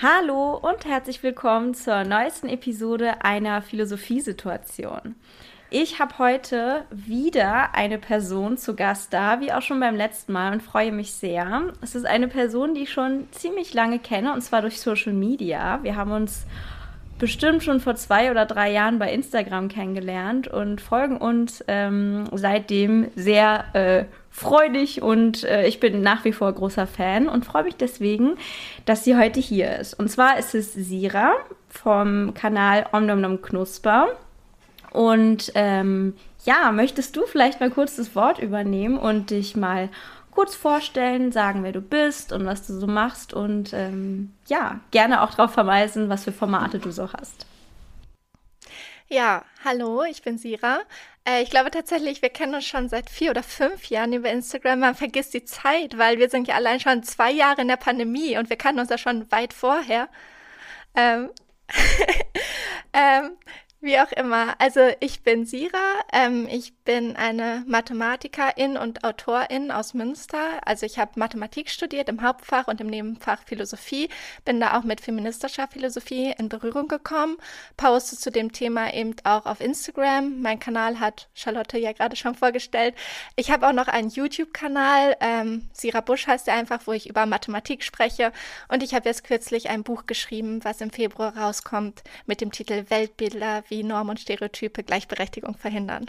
Hallo und herzlich willkommen zur neuesten Episode einer Philosophiesituation. Ich habe heute wieder eine Person zu Gast da, wie auch schon beim letzten Mal, und freue mich sehr. Es ist eine Person, die ich schon ziemlich lange kenne, und zwar durch Social Media. Wir haben uns bestimmt schon vor zwei oder drei Jahren bei Instagram kennengelernt und folgen uns ähm, seitdem sehr äh, freudig und äh, ich bin nach wie vor großer Fan und freue mich deswegen, dass sie heute hier ist. Und zwar ist es Sira vom Kanal Omnomnom Knusper. Und ähm, ja, möchtest du vielleicht mal kurz das Wort übernehmen und dich mal kurz vorstellen, sagen, wer du bist und was du so machst und ähm, ja, gerne auch darauf verweisen, was für Formate du so hast. Ja, hallo, ich bin Sira. Äh, ich glaube tatsächlich, wir kennen uns schon seit vier oder fünf Jahren über Instagram. Man vergisst die Zeit, weil wir sind ja allein schon zwei Jahre in der Pandemie und wir kannten uns ja schon weit vorher. Ähm, ähm, wie auch immer. Also ich bin Sira. Ähm, ich bin eine Mathematikerin und Autorin aus Münster. Also ich habe Mathematik studiert im Hauptfach und im Nebenfach Philosophie. Bin da auch mit feministischer Philosophie in Berührung gekommen. Poste zu dem Thema eben auch auf Instagram. Mein Kanal hat Charlotte ja gerade schon vorgestellt. Ich habe auch noch einen YouTube-Kanal. Ähm, Sira Busch heißt er einfach, wo ich über Mathematik spreche. Und ich habe jetzt kürzlich ein Buch geschrieben, was im Februar rauskommt mit dem Titel Weltbilder wie Normen und Stereotype Gleichberechtigung verhindern.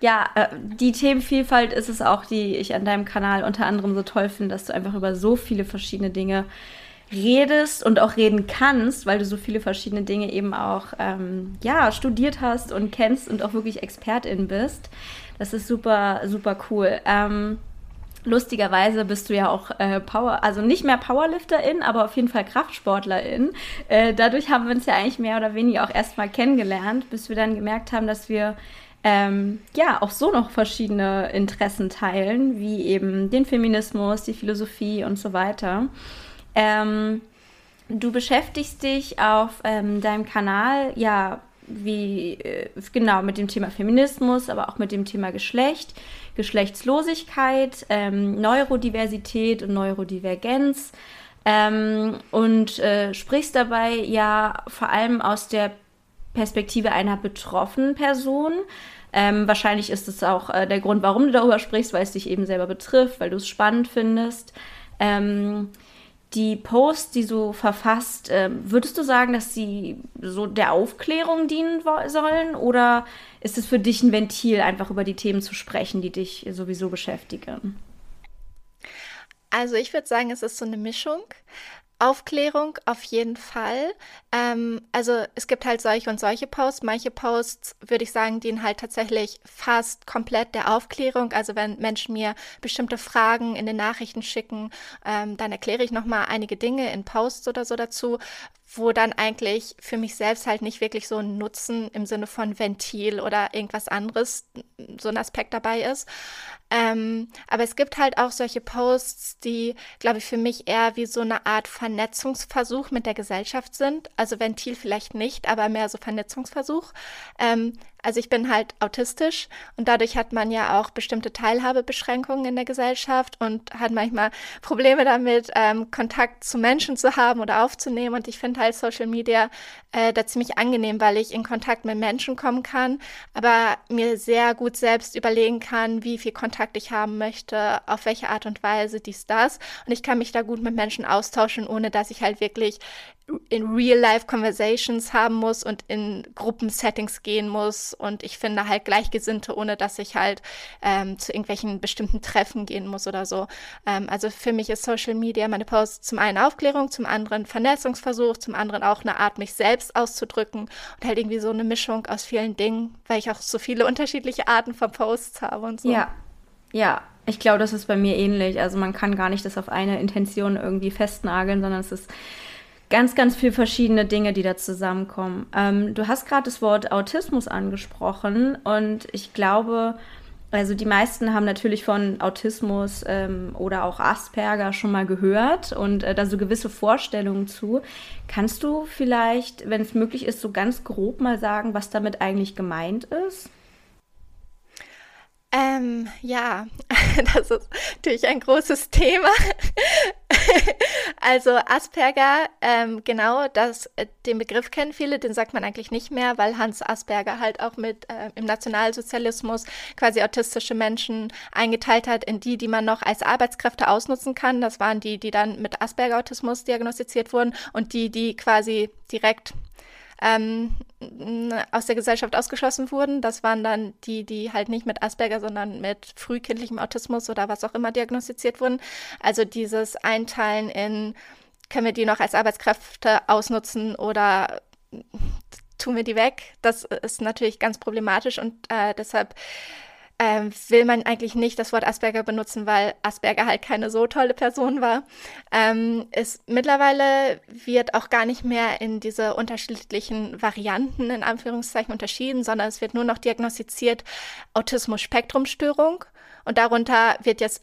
Ja, äh, die Themenvielfalt ist es auch, die ich an deinem Kanal unter anderem so toll finde, dass du einfach über so viele verschiedene Dinge redest und auch reden kannst, weil du so viele verschiedene Dinge eben auch ähm, ja studiert hast und kennst und auch wirklich Expertin bist. Das ist super super cool. Ähm, Lustigerweise bist du ja auch äh, Power, also nicht mehr Powerlifterin, aber auf jeden Fall Kraftsportlerin. Äh, dadurch haben wir uns ja eigentlich mehr oder weniger auch erstmal kennengelernt, bis wir dann gemerkt haben, dass wir ähm, ja auch so noch verschiedene Interessen teilen, wie eben den Feminismus, die Philosophie und so weiter. Ähm, du beschäftigst dich auf ähm, deinem Kanal ja wie äh, genau mit dem Thema Feminismus, aber auch mit dem Thema Geschlecht, Geschlechtslosigkeit, ähm, Neurodiversität und Neurodivergenz ähm, und äh, sprichst dabei ja vor allem aus der Perspektive einer betroffenen Person. Ähm, wahrscheinlich ist es auch äh, der Grund, warum du darüber sprichst, weil es dich eben selber betrifft, weil du es spannend findest. Ähm, die Posts, die du verfasst, äh, würdest du sagen, dass sie so der Aufklärung dienen sollen? Oder ist es für dich ein Ventil, einfach über die Themen zu sprechen, die dich sowieso beschäftigen? Also ich würde sagen, es ist so eine Mischung. Aufklärung auf jeden Fall. Ähm, also es gibt halt solche und solche Posts. Manche Posts, würde ich sagen, dienen halt tatsächlich fast komplett der Aufklärung. Also wenn Menschen mir bestimmte Fragen in den Nachrichten schicken, ähm, dann erkläre ich nochmal einige Dinge in Posts oder so dazu, wo dann eigentlich für mich selbst halt nicht wirklich so ein Nutzen im Sinne von Ventil oder irgendwas anderes so ein Aspekt dabei ist. Ähm, aber es gibt halt auch solche Posts, die, glaube ich, für mich eher wie so eine Art Vernetzungsversuch mit der Gesellschaft sind. Also Ventil vielleicht nicht, aber mehr so Vernetzungsversuch. Ähm, also ich bin halt autistisch und dadurch hat man ja auch bestimmte Teilhabebeschränkungen in der Gesellschaft und hat manchmal Probleme damit, ähm, Kontakt zu Menschen zu haben oder aufzunehmen. Und ich finde halt Social Media äh, da ziemlich angenehm, weil ich in Kontakt mit Menschen kommen kann, aber mir sehr gut selbst überlegen kann, wie viel Kontakt ich haben möchte, auf welche Art und Weise dies, das. Und ich kann mich da gut mit Menschen austauschen, ohne dass ich halt wirklich in Real-Life-Conversations haben muss und in Gruppensettings gehen muss. Und ich finde halt Gleichgesinnte, ohne dass ich halt ähm, zu irgendwelchen bestimmten Treffen gehen muss oder so. Ähm, also für mich ist Social Media meine Post zum einen Aufklärung, zum anderen Vernetzungsversuch, zum anderen auch eine Art, mich selbst auszudrücken und halt irgendwie so eine Mischung aus vielen Dingen, weil ich auch so viele unterschiedliche Arten von Posts habe und so. Ja, ja. Ich glaube, das ist bei mir ähnlich. Also man kann gar nicht das auf eine Intention irgendwie festnageln, sondern es ist ganz, ganz viele verschiedene Dinge, die da zusammenkommen. Ähm, du hast gerade das Wort Autismus angesprochen und ich glaube, also die meisten haben natürlich von Autismus ähm, oder auch Asperger schon mal gehört und äh, da so gewisse Vorstellungen zu. Kannst du vielleicht, wenn es möglich ist, so ganz grob mal sagen, was damit eigentlich gemeint ist? Ähm, ja, das ist natürlich ein großes Thema. also Asperger, ähm, genau, das, äh, den Begriff kennen viele, den sagt man eigentlich nicht mehr, weil Hans Asperger halt auch mit äh, im Nationalsozialismus quasi autistische Menschen eingeteilt hat in die, die man noch als Arbeitskräfte ausnutzen kann. Das waren die, die dann mit Asperger-Autismus diagnostiziert wurden und die, die quasi direkt ähm, aus der Gesellschaft ausgeschlossen wurden. Das waren dann die, die halt nicht mit Asperger, sondern mit frühkindlichem Autismus oder was auch immer diagnostiziert wurden. Also dieses Einteilen in, können wir die noch als Arbeitskräfte ausnutzen oder tun wir die weg? Das ist natürlich ganz problematisch und äh, deshalb ähm, will man eigentlich nicht das Wort Asperger benutzen, weil Asperger halt keine so tolle Person war. Ähm, ist, mittlerweile wird auch gar nicht mehr in diese unterschiedlichen Varianten in Anführungszeichen unterschieden, sondern es wird nur noch diagnostiziert Autismus-Spektrum-Störung und darunter wird jetzt,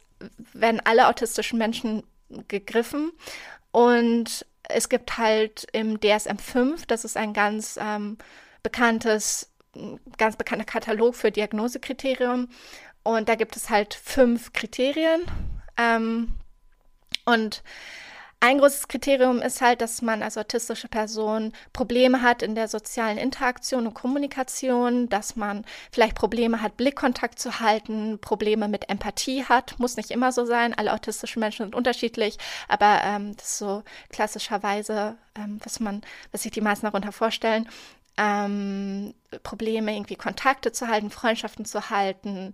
werden alle autistischen Menschen gegriffen und es gibt halt im DSM-5, das ist ein ganz ähm, bekanntes ganz bekannter Katalog für Diagnosekriterien. Und da gibt es halt fünf Kriterien. Ähm, und ein großes Kriterium ist halt, dass man als autistische Person Probleme hat in der sozialen Interaktion und Kommunikation, dass man vielleicht Probleme hat, Blickkontakt zu halten, Probleme mit Empathie hat. Muss nicht immer so sein. Alle autistischen Menschen sind unterschiedlich, aber ähm, das ist so klassischerweise, ähm, was man, was sich die meisten darunter vorstellen ähm, Probleme, irgendwie Kontakte zu halten, Freundschaften zu halten,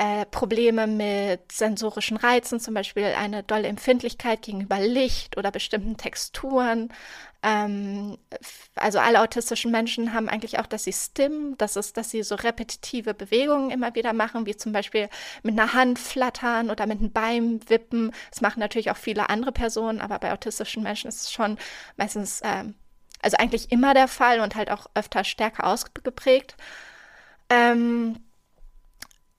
äh, Probleme mit sensorischen Reizen, zum Beispiel eine dolle Empfindlichkeit gegenüber Licht oder bestimmten Texturen. Ähm, also alle autistischen Menschen haben eigentlich auch dass sie Stim, das ist, dass sie so repetitive Bewegungen immer wieder machen, wie zum Beispiel mit einer Hand flattern oder mit einem Bein wippen. Das machen natürlich auch viele andere Personen, aber bei autistischen Menschen ist es schon meistens ähm, also eigentlich immer der Fall und halt auch öfter stärker ausgeprägt. Ähm,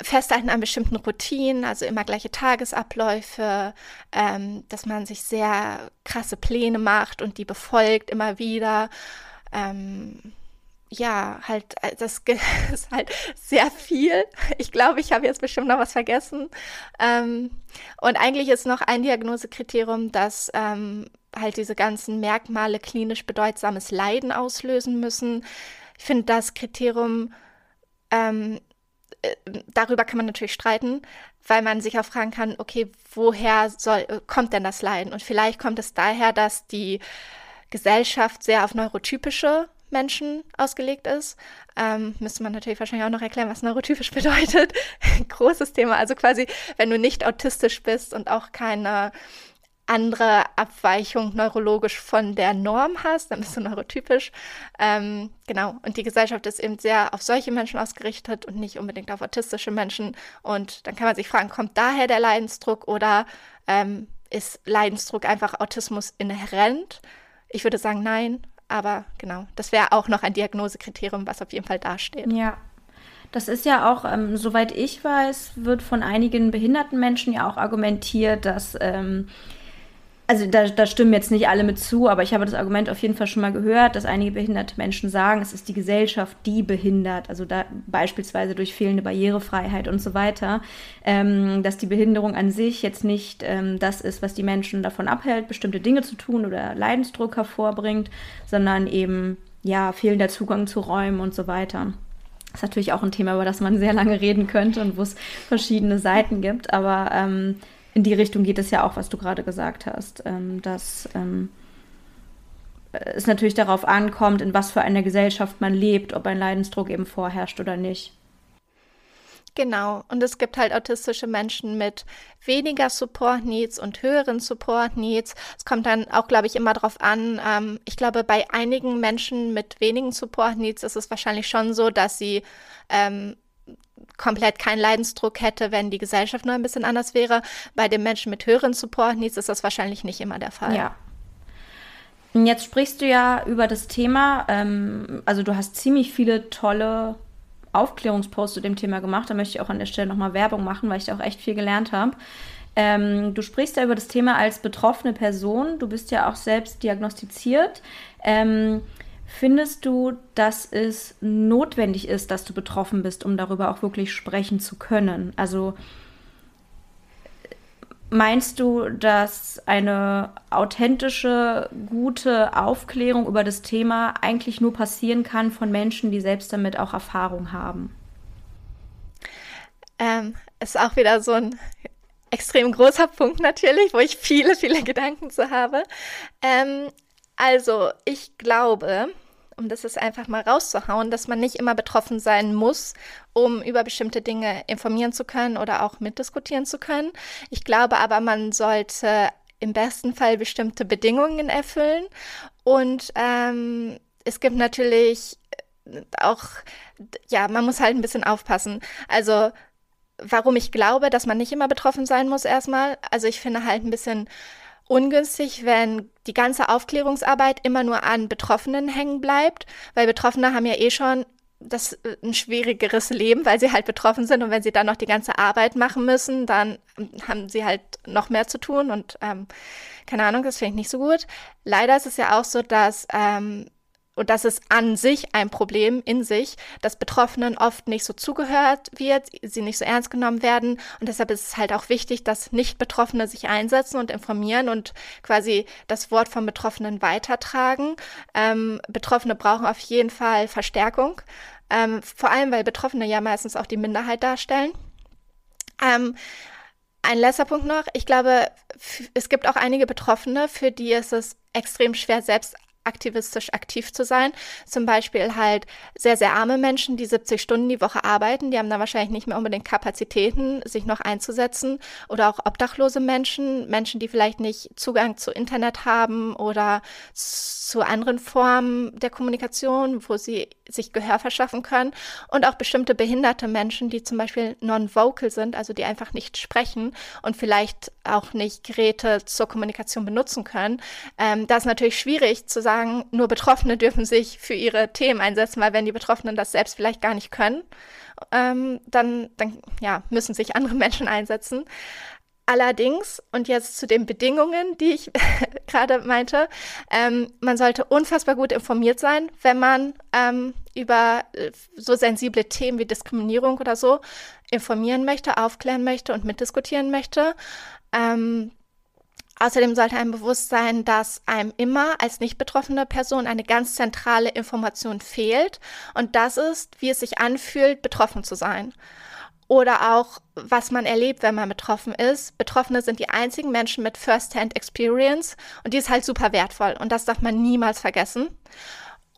Festhalten an bestimmten Routinen, also immer gleiche Tagesabläufe, ähm, dass man sich sehr krasse Pläne macht und die befolgt immer wieder. Ähm, ja, halt, äh, das ist halt sehr viel. Ich glaube, ich habe jetzt bestimmt noch was vergessen. Ähm, und eigentlich ist noch ein Diagnosekriterium, dass ähm, halt diese ganzen Merkmale klinisch bedeutsames Leiden auslösen müssen. Ich finde das Kriterium, ähm, äh, darüber kann man natürlich streiten, weil man sich auch fragen kann, okay, woher soll, äh, kommt denn das Leiden? Und vielleicht kommt es daher, dass die Gesellschaft sehr auf neurotypische Menschen ausgelegt ist. Ähm, müsste man natürlich wahrscheinlich auch noch erklären, was neurotypisch bedeutet. Großes Thema. Also quasi, wenn du nicht autistisch bist und auch keine andere Abweichung neurologisch von der Norm hast, dann bist du neurotypisch. Ähm, genau. Und die Gesellschaft ist eben sehr auf solche Menschen ausgerichtet und nicht unbedingt auf autistische Menschen. Und dann kann man sich fragen, kommt daher der Leidensdruck oder ähm, ist Leidensdruck einfach Autismus inhärent? Ich würde sagen, nein. Aber genau, das wäre auch noch ein Diagnosekriterium, was auf jeden Fall dasteht. Ja, das ist ja auch, ähm, soweit ich weiß, wird von einigen behinderten Menschen ja auch argumentiert, dass ähm, also da, da, stimmen jetzt nicht alle mit zu, aber ich habe das Argument auf jeden Fall schon mal gehört, dass einige behinderte Menschen sagen, es ist die Gesellschaft, die behindert, also da beispielsweise durch fehlende Barrierefreiheit und so weiter, ähm, dass die Behinderung an sich jetzt nicht ähm, das ist, was die Menschen davon abhält, bestimmte Dinge zu tun oder Leidensdruck hervorbringt, sondern eben ja fehlender Zugang zu Räumen und so weiter. Das ist natürlich auch ein Thema, über das man sehr lange reden könnte und wo es verschiedene Seiten gibt, aber ähm, in die Richtung geht es ja auch, was du gerade gesagt hast, ähm, dass ähm, es natürlich darauf ankommt, in was für einer Gesellschaft man lebt, ob ein Leidensdruck eben vorherrscht oder nicht. Genau, und es gibt halt autistische Menschen mit weniger Support Needs und höheren Support Needs. Es kommt dann auch, glaube ich, immer darauf an. Ähm, ich glaube, bei einigen Menschen mit wenigen Support Needs ist es wahrscheinlich schon so, dass sie ähm, komplett keinen Leidensdruck hätte, wenn die Gesellschaft nur ein bisschen anders wäre. Bei den Menschen mit höheren Support Needs ist das wahrscheinlich nicht immer der Fall. Ja. Jetzt sprichst du ja über das Thema, ähm, also du hast ziemlich viele tolle Aufklärungsposts zu dem Thema gemacht. Da möchte ich auch an der Stelle nochmal Werbung machen, weil ich da auch echt viel gelernt habe. Ähm, du sprichst ja über das Thema als betroffene Person. Du bist ja auch selbst diagnostiziert. Ähm, Findest du, dass es notwendig ist, dass du betroffen bist, um darüber auch wirklich sprechen zu können? Also Meinst du, dass eine authentische, gute Aufklärung über das Thema eigentlich nur passieren kann von Menschen, die selbst damit auch Erfahrung haben? Ähm, ist auch wieder so ein extrem großer Punkt natürlich, wo ich viele, viele Gedanken zu habe. Ähm, also, ich glaube, um das jetzt einfach mal rauszuhauen, dass man nicht immer betroffen sein muss, um über bestimmte Dinge informieren zu können oder auch mitdiskutieren zu können. Ich glaube aber, man sollte im besten Fall bestimmte Bedingungen erfüllen. Und ähm, es gibt natürlich auch, ja, man muss halt ein bisschen aufpassen. Also, warum ich glaube, dass man nicht immer betroffen sein muss erstmal. Also, ich finde halt ein bisschen ungünstig, wenn die ganze Aufklärungsarbeit immer nur an Betroffenen hängen bleibt, weil Betroffene haben ja eh schon das äh, ein schwierigeres Leben, weil sie halt betroffen sind und wenn sie dann noch die ganze Arbeit machen müssen, dann haben sie halt noch mehr zu tun und ähm, keine Ahnung, das finde ich nicht so gut. Leider ist es ja auch so, dass ähm, und das ist an sich ein Problem in sich, dass Betroffenen oft nicht so zugehört wird, sie nicht so ernst genommen werden. Und deshalb ist es halt auch wichtig, dass Nicht-Betroffene sich einsetzen und informieren und quasi das Wort von Betroffenen weitertragen. Ähm, Betroffene brauchen auf jeden Fall Verstärkung, ähm, vor allem weil Betroffene ja meistens auch die Minderheit darstellen. Ähm, ein letzter Punkt noch. Ich glaube, es gibt auch einige Betroffene, für die ist es extrem schwer, selbst aktivistisch aktiv zu sein. Zum Beispiel halt sehr, sehr arme Menschen, die 70 Stunden die Woche arbeiten, die haben dann wahrscheinlich nicht mehr unbedingt Kapazitäten, sich noch einzusetzen. Oder auch obdachlose Menschen, Menschen, die vielleicht nicht Zugang zu Internet haben oder zu anderen Formen der Kommunikation, wo sie sich Gehör verschaffen können. Und auch bestimmte behinderte Menschen, die zum Beispiel non-vocal sind, also die einfach nicht sprechen und vielleicht auch nicht Geräte zur Kommunikation benutzen können. Ähm, das ist natürlich schwierig zu sagen, sagen, nur Betroffene dürfen sich für ihre Themen einsetzen, weil wenn die Betroffenen das selbst vielleicht gar nicht können, ähm, dann, dann ja, müssen sich andere Menschen einsetzen. Allerdings, und jetzt zu den Bedingungen, die ich gerade meinte, ähm, man sollte unfassbar gut informiert sein, wenn man ähm, über äh, so sensible Themen wie Diskriminierung oder so informieren möchte, aufklären möchte und mitdiskutieren möchte. Ähm, Außerdem sollte einem bewusst sein, dass einem immer als nicht betroffene Person eine ganz zentrale Information fehlt. Und das ist, wie es sich anfühlt, betroffen zu sein. Oder auch, was man erlebt, wenn man betroffen ist. Betroffene sind die einzigen Menschen mit First-Hand Experience und die ist halt super wertvoll und das darf man niemals vergessen.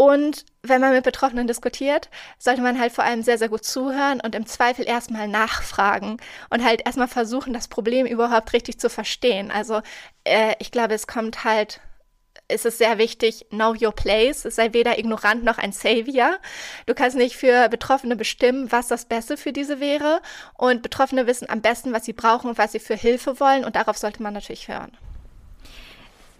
Und wenn man mit Betroffenen diskutiert, sollte man halt vor allem sehr, sehr gut zuhören und im Zweifel erstmal nachfragen und halt erstmal versuchen, das Problem überhaupt richtig zu verstehen. Also äh, ich glaube, es kommt halt, es ist sehr wichtig, know your place. Sei weder ignorant noch ein Savior. Du kannst nicht für Betroffene bestimmen, was das Beste für diese wäre. Und Betroffene wissen am besten, was sie brauchen und was sie für Hilfe wollen. Und darauf sollte man natürlich hören.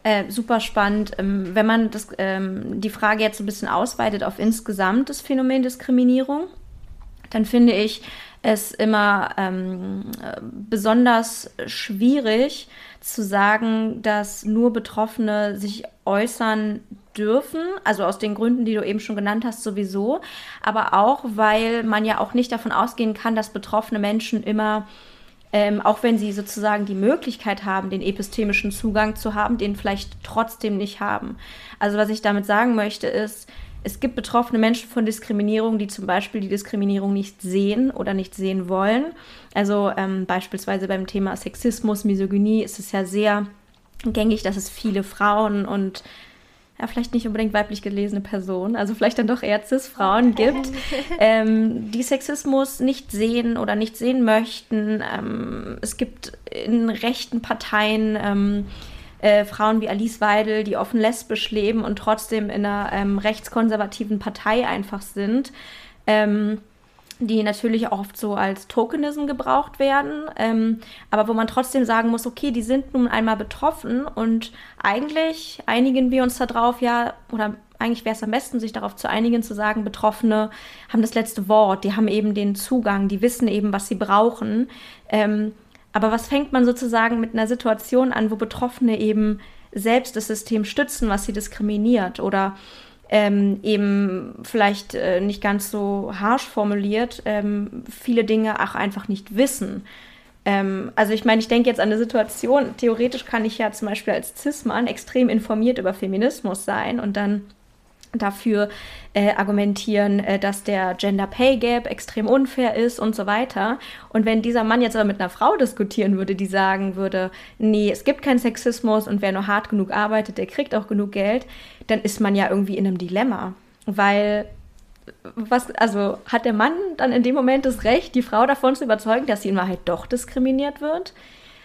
Äh, super spannend. Ähm, wenn man das, ähm, die Frage jetzt ein bisschen ausweitet auf insgesamt das Phänomen Diskriminierung, dann finde ich es immer ähm, besonders schwierig zu sagen, dass nur Betroffene sich äußern dürfen, also aus den Gründen, die du eben schon genannt hast, sowieso, aber auch, weil man ja auch nicht davon ausgehen kann, dass betroffene Menschen immer ähm, auch wenn sie sozusagen die Möglichkeit haben, den epistemischen Zugang zu haben, den vielleicht trotzdem nicht haben. Also was ich damit sagen möchte ist, es gibt betroffene Menschen von Diskriminierung, die zum Beispiel die Diskriminierung nicht sehen oder nicht sehen wollen. Also ähm, beispielsweise beim Thema Sexismus, Misogynie ist es ja sehr gängig, dass es viele Frauen und ja, vielleicht nicht unbedingt weiblich gelesene Personen, also vielleicht dann doch eher Cis-Frauen gibt, ähm, die Sexismus nicht sehen oder nicht sehen möchten. Ähm, es gibt in rechten Parteien ähm, äh, Frauen wie Alice Weidel, die offen lesbisch leben und trotzdem in einer ähm, rechtskonservativen Partei einfach sind. Die natürlich auch oft so als Tokenism gebraucht werden, ähm, aber wo man trotzdem sagen muss, okay, die sind nun einmal betroffen und eigentlich einigen wir uns darauf, ja, oder eigentlich wäre es am besten, sich darauf zu einigen, zu sagen, Betroffene haben das letzte Wort, die haben eben den Zugang, die wissen eben, was sie brauchen. Ähm, aber was fängt man sozusagen mit einer Situation an, wo Betroffene eben selbst das System stützen, was sie diskriminiert oder ähm, eben vielleicht äh, nicht ganz so harsh formuliert, ähm, viele Dinge auch einfach nicht wissen. Ähm, also ich meine, ich denke jetzt an eine Situation, theoretisch kann ich ja zum Beispiel als Cis-Mann extrem informiert über Feminismus sein und dann dafür äh, argumentieren, äh, dass der Gender Pay Gap extrem unfair ist und so weiter. Und wenn dieser Mann jetzt aber mit einer Frau diskutieren würde, die sagen würde, nee, es gibt keinen Sexismus und wer nur hart genug arbeitet, der kriegt auch genug Geld, dann ist man ja irgendwie in einem Dilemma. Weil was, also hat der Mann dann in dem Moment das Recht, die Frau davon zu überzeugen, dass sie in Wahrheit doch diskriminiert wird?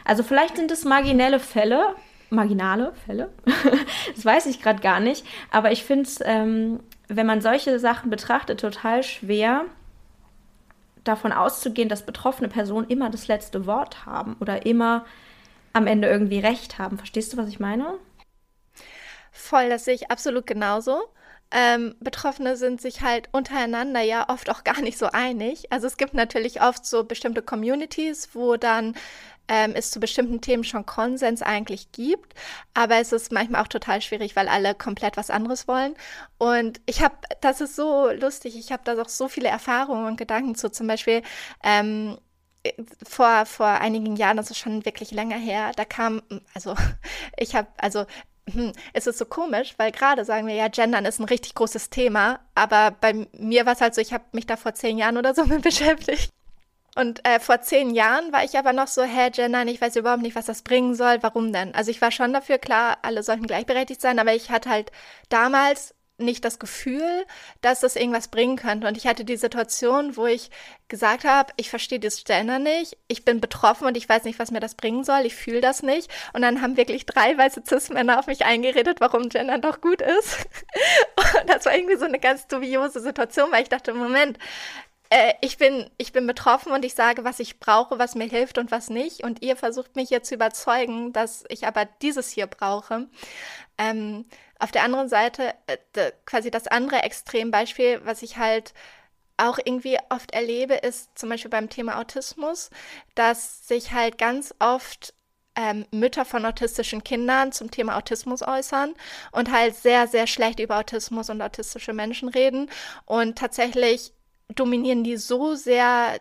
Also vielleicht sind es marginelle Fälle, marginale Fälle, das weiß ich gerade gar nicht, aber ich finde es, ähm, wenn man solche Sachen betrachtet, total schwer davon auszugehen, dass betroffene Personen immer das letzte Wort haben oder immer am Ende irgendwie recht haben. Verstehst du, was ich meine? Voll, das sehe ich absolut genauso. Ähm, Betroffene sind sich halt untereinander ja oft auch gar nicht so einig. Also es gibt natürlich oft so bestimmte Communities, wo dann ähm, es zu bestimmten Themen schon Konsens eigentlich gibt, aber es ist manchmal auch total schwierig, weil alle komplett was anderes wollen. Und ich habe, das ist so lustig, ich habe da auch so viele Erfahrungen und Gedanken zu. Zum Beispiel ähm, vor, vor einigen Jahren, das ist schon wirklich länger her, da kam, also ich habe, also hm, es ist so komisch, weil gerade sagen wir ja, Gendern ist ein richtig großes Thema, aber bei mir war es halt so, ich habe mich da vor zehn Jahren oder so mit beschäftigt. Und äh, vor zehn Jahren war ich aber noch so, hä, Gendern, ich weiß überhaupt nicht, was das bringen soll, warum denn? Also ich war schon dafür, klar, alle sollten gleichberechtigt sein, aber ich hatte halt damals nicht das Gefühl, dass das irgendwas bringen könnte. Und ich hatte die Situation, wo ich gesagt habe, ich verstehe das Gender nicht, ich bin betroffen und ich weiß nicht, was mir das bringen soll, ich fühle das nicht. Und dann haben wirklich drei weiße Cis-Männer auf mich eingeredet, warum Gender doch gut ist. Und das war irgendwie so eine ganz dubiose Situation, weil ich dachte, Moment, äh, ich, bin, ich bin betroffen und ich sage, was ich brauche, was mir hilft und was nicht. Und ihr versucht mich jetzt zu überzeugen, dass ich aber dieses hier brauche. Ähm, auf der anderen Seite, äh, quasi das andere Extrembeispiel, was ich halt auch irgendwie oft erlebe, ist zum Beispiel beim Thema Autismus, dass sich halt ganz oft ähm, Mütter von autistischen Kindern zum Thema Autismus äußern und halt sehr, sehr schlecht über Autismus und autistische Menschen reden. Und tatsächlich dominieren die so sehr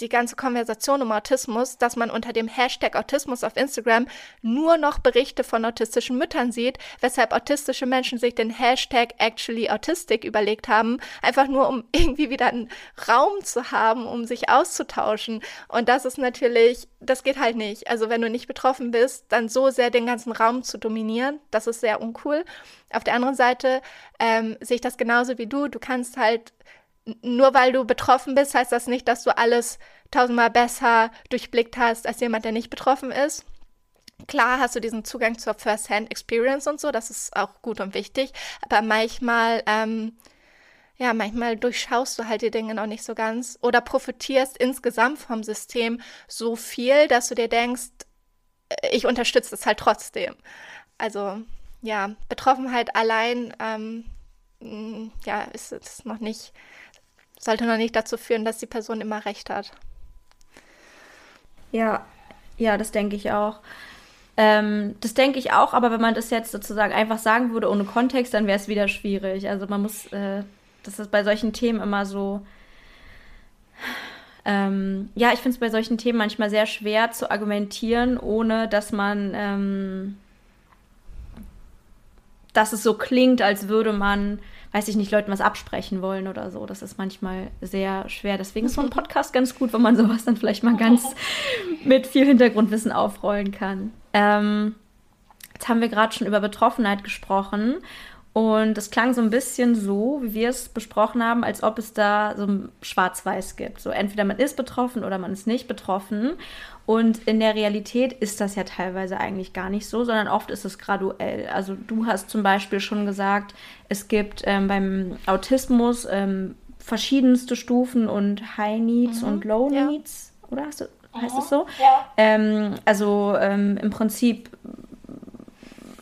die ganze Konversation um Autismus, dass man unter dem Hashtag Autismus auf Instagram nur noch Berichte von autistischen Müttern sieht, weshalb autistische Menschen sich den Hashtag actually autistic überlegt haben, einfach nur um irgendwie wieder einen Raum zu haben, um sich auszutauschen. Und das ist natürlich, das geht halt nicht. Also wenn du nicht betroffen bist, dann so sehr den ganzen Raum zu dominieren, das ist sehr uncool. Auf der anderen Seite ähm, sehe ich das genauso wie du. Du kannst halt nur weil du betroffen bist, heißt das nicht, dass du alles tausendmal besser durchblickt hast als jemand, der nicht betroffen ist. Klar hast du diesen Zugang zur First-Hand-Experience und so, das ist auch gut und wichtig, aber manchmal, ähm, ja, manchmal durchschaust du halt die Dinge noch nicht so ganz oder profitierst insgesamt vom System so viel, dass du dir denkst, äh, ich unterstütze es halt trotzdem. Also, ja, Betroffenheit allein, ähm, ja, ist, ist noch nicht sollte noch nicht dazu führen, dass die Person immer recht hat. Ja, ja, das denke ich auch. Ähm, das denke ich auch, aber wenn man das jetzt sozusagen einfach sagen würde ohne Kontext, dann wäre es wieder schwierig. Also man muss, äh, das ist bei solchen Themen immer so. Ähm, ja, ich finde es bei solchen Themen manchmal sehr schwer zu argumentieren, ohne dass man, ähm, dass es so klingt, als würde man weiß ich nicht, Leuten was absprechen wollen oder so. Das ist manchmal sehr schwer. Deswegen ist so ein Podcast ganz gut, wenn man sowas dann vielleicht mal ganz mit viel Hintergrundwissen aufrollen kann. Ähm, jetzt haben wir gerade schon über Betroffenheit gesprochen. Und es klang so ein bisschen so, wie wir es besprochen haben, als ob es da so ein Schwarz-Weiß gibt. So entweder man ist betroffen oder man ist nicht betroffen. Und in der Realität ist das ja teilweise eigentlich gar nicht so, sondern oft ist es graduell. Also du hast zum Beispiel schon gesagt, es gibt ähm, beim Autismus ähm, verschiedenste Stufen und High Needs mhm, und Low ja. Needs, oder hast du, heißt mhm, es so? Ja. Ähm, also ähm, im Prinzip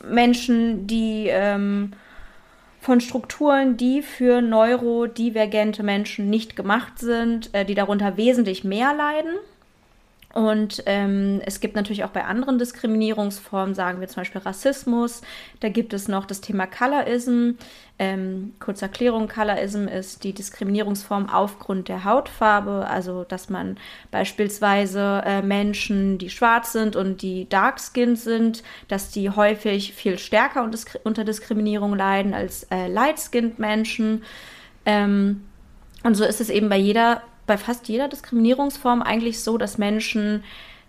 Menschen, die ähm, von Strukturen, die für neurodivergente Menschen nicht gemacht sind, äh, die darunter wesentlich mehr leiden Und ähm, es gibt natürlich auch bei anderen Diskriminierungsformen, sagen wir zum Beispiel Rassismus, da gibt es noch das Thema Colorism. Ähm, kurze Erklärung, Colorism ist die Diskriminierungsform aufgrund der Hautfarbe, also dass man beispielsweise äh, Menschen, die schwarz sind und die dark-skinned sind, dass die häufig viel stärker unter, Diskriminierung leiden als äh, light-skinned Menschen. Ähm, und so ist es eben bei jeder bei fast jeder Diskriminierungsform eigentlich so, dass Menschen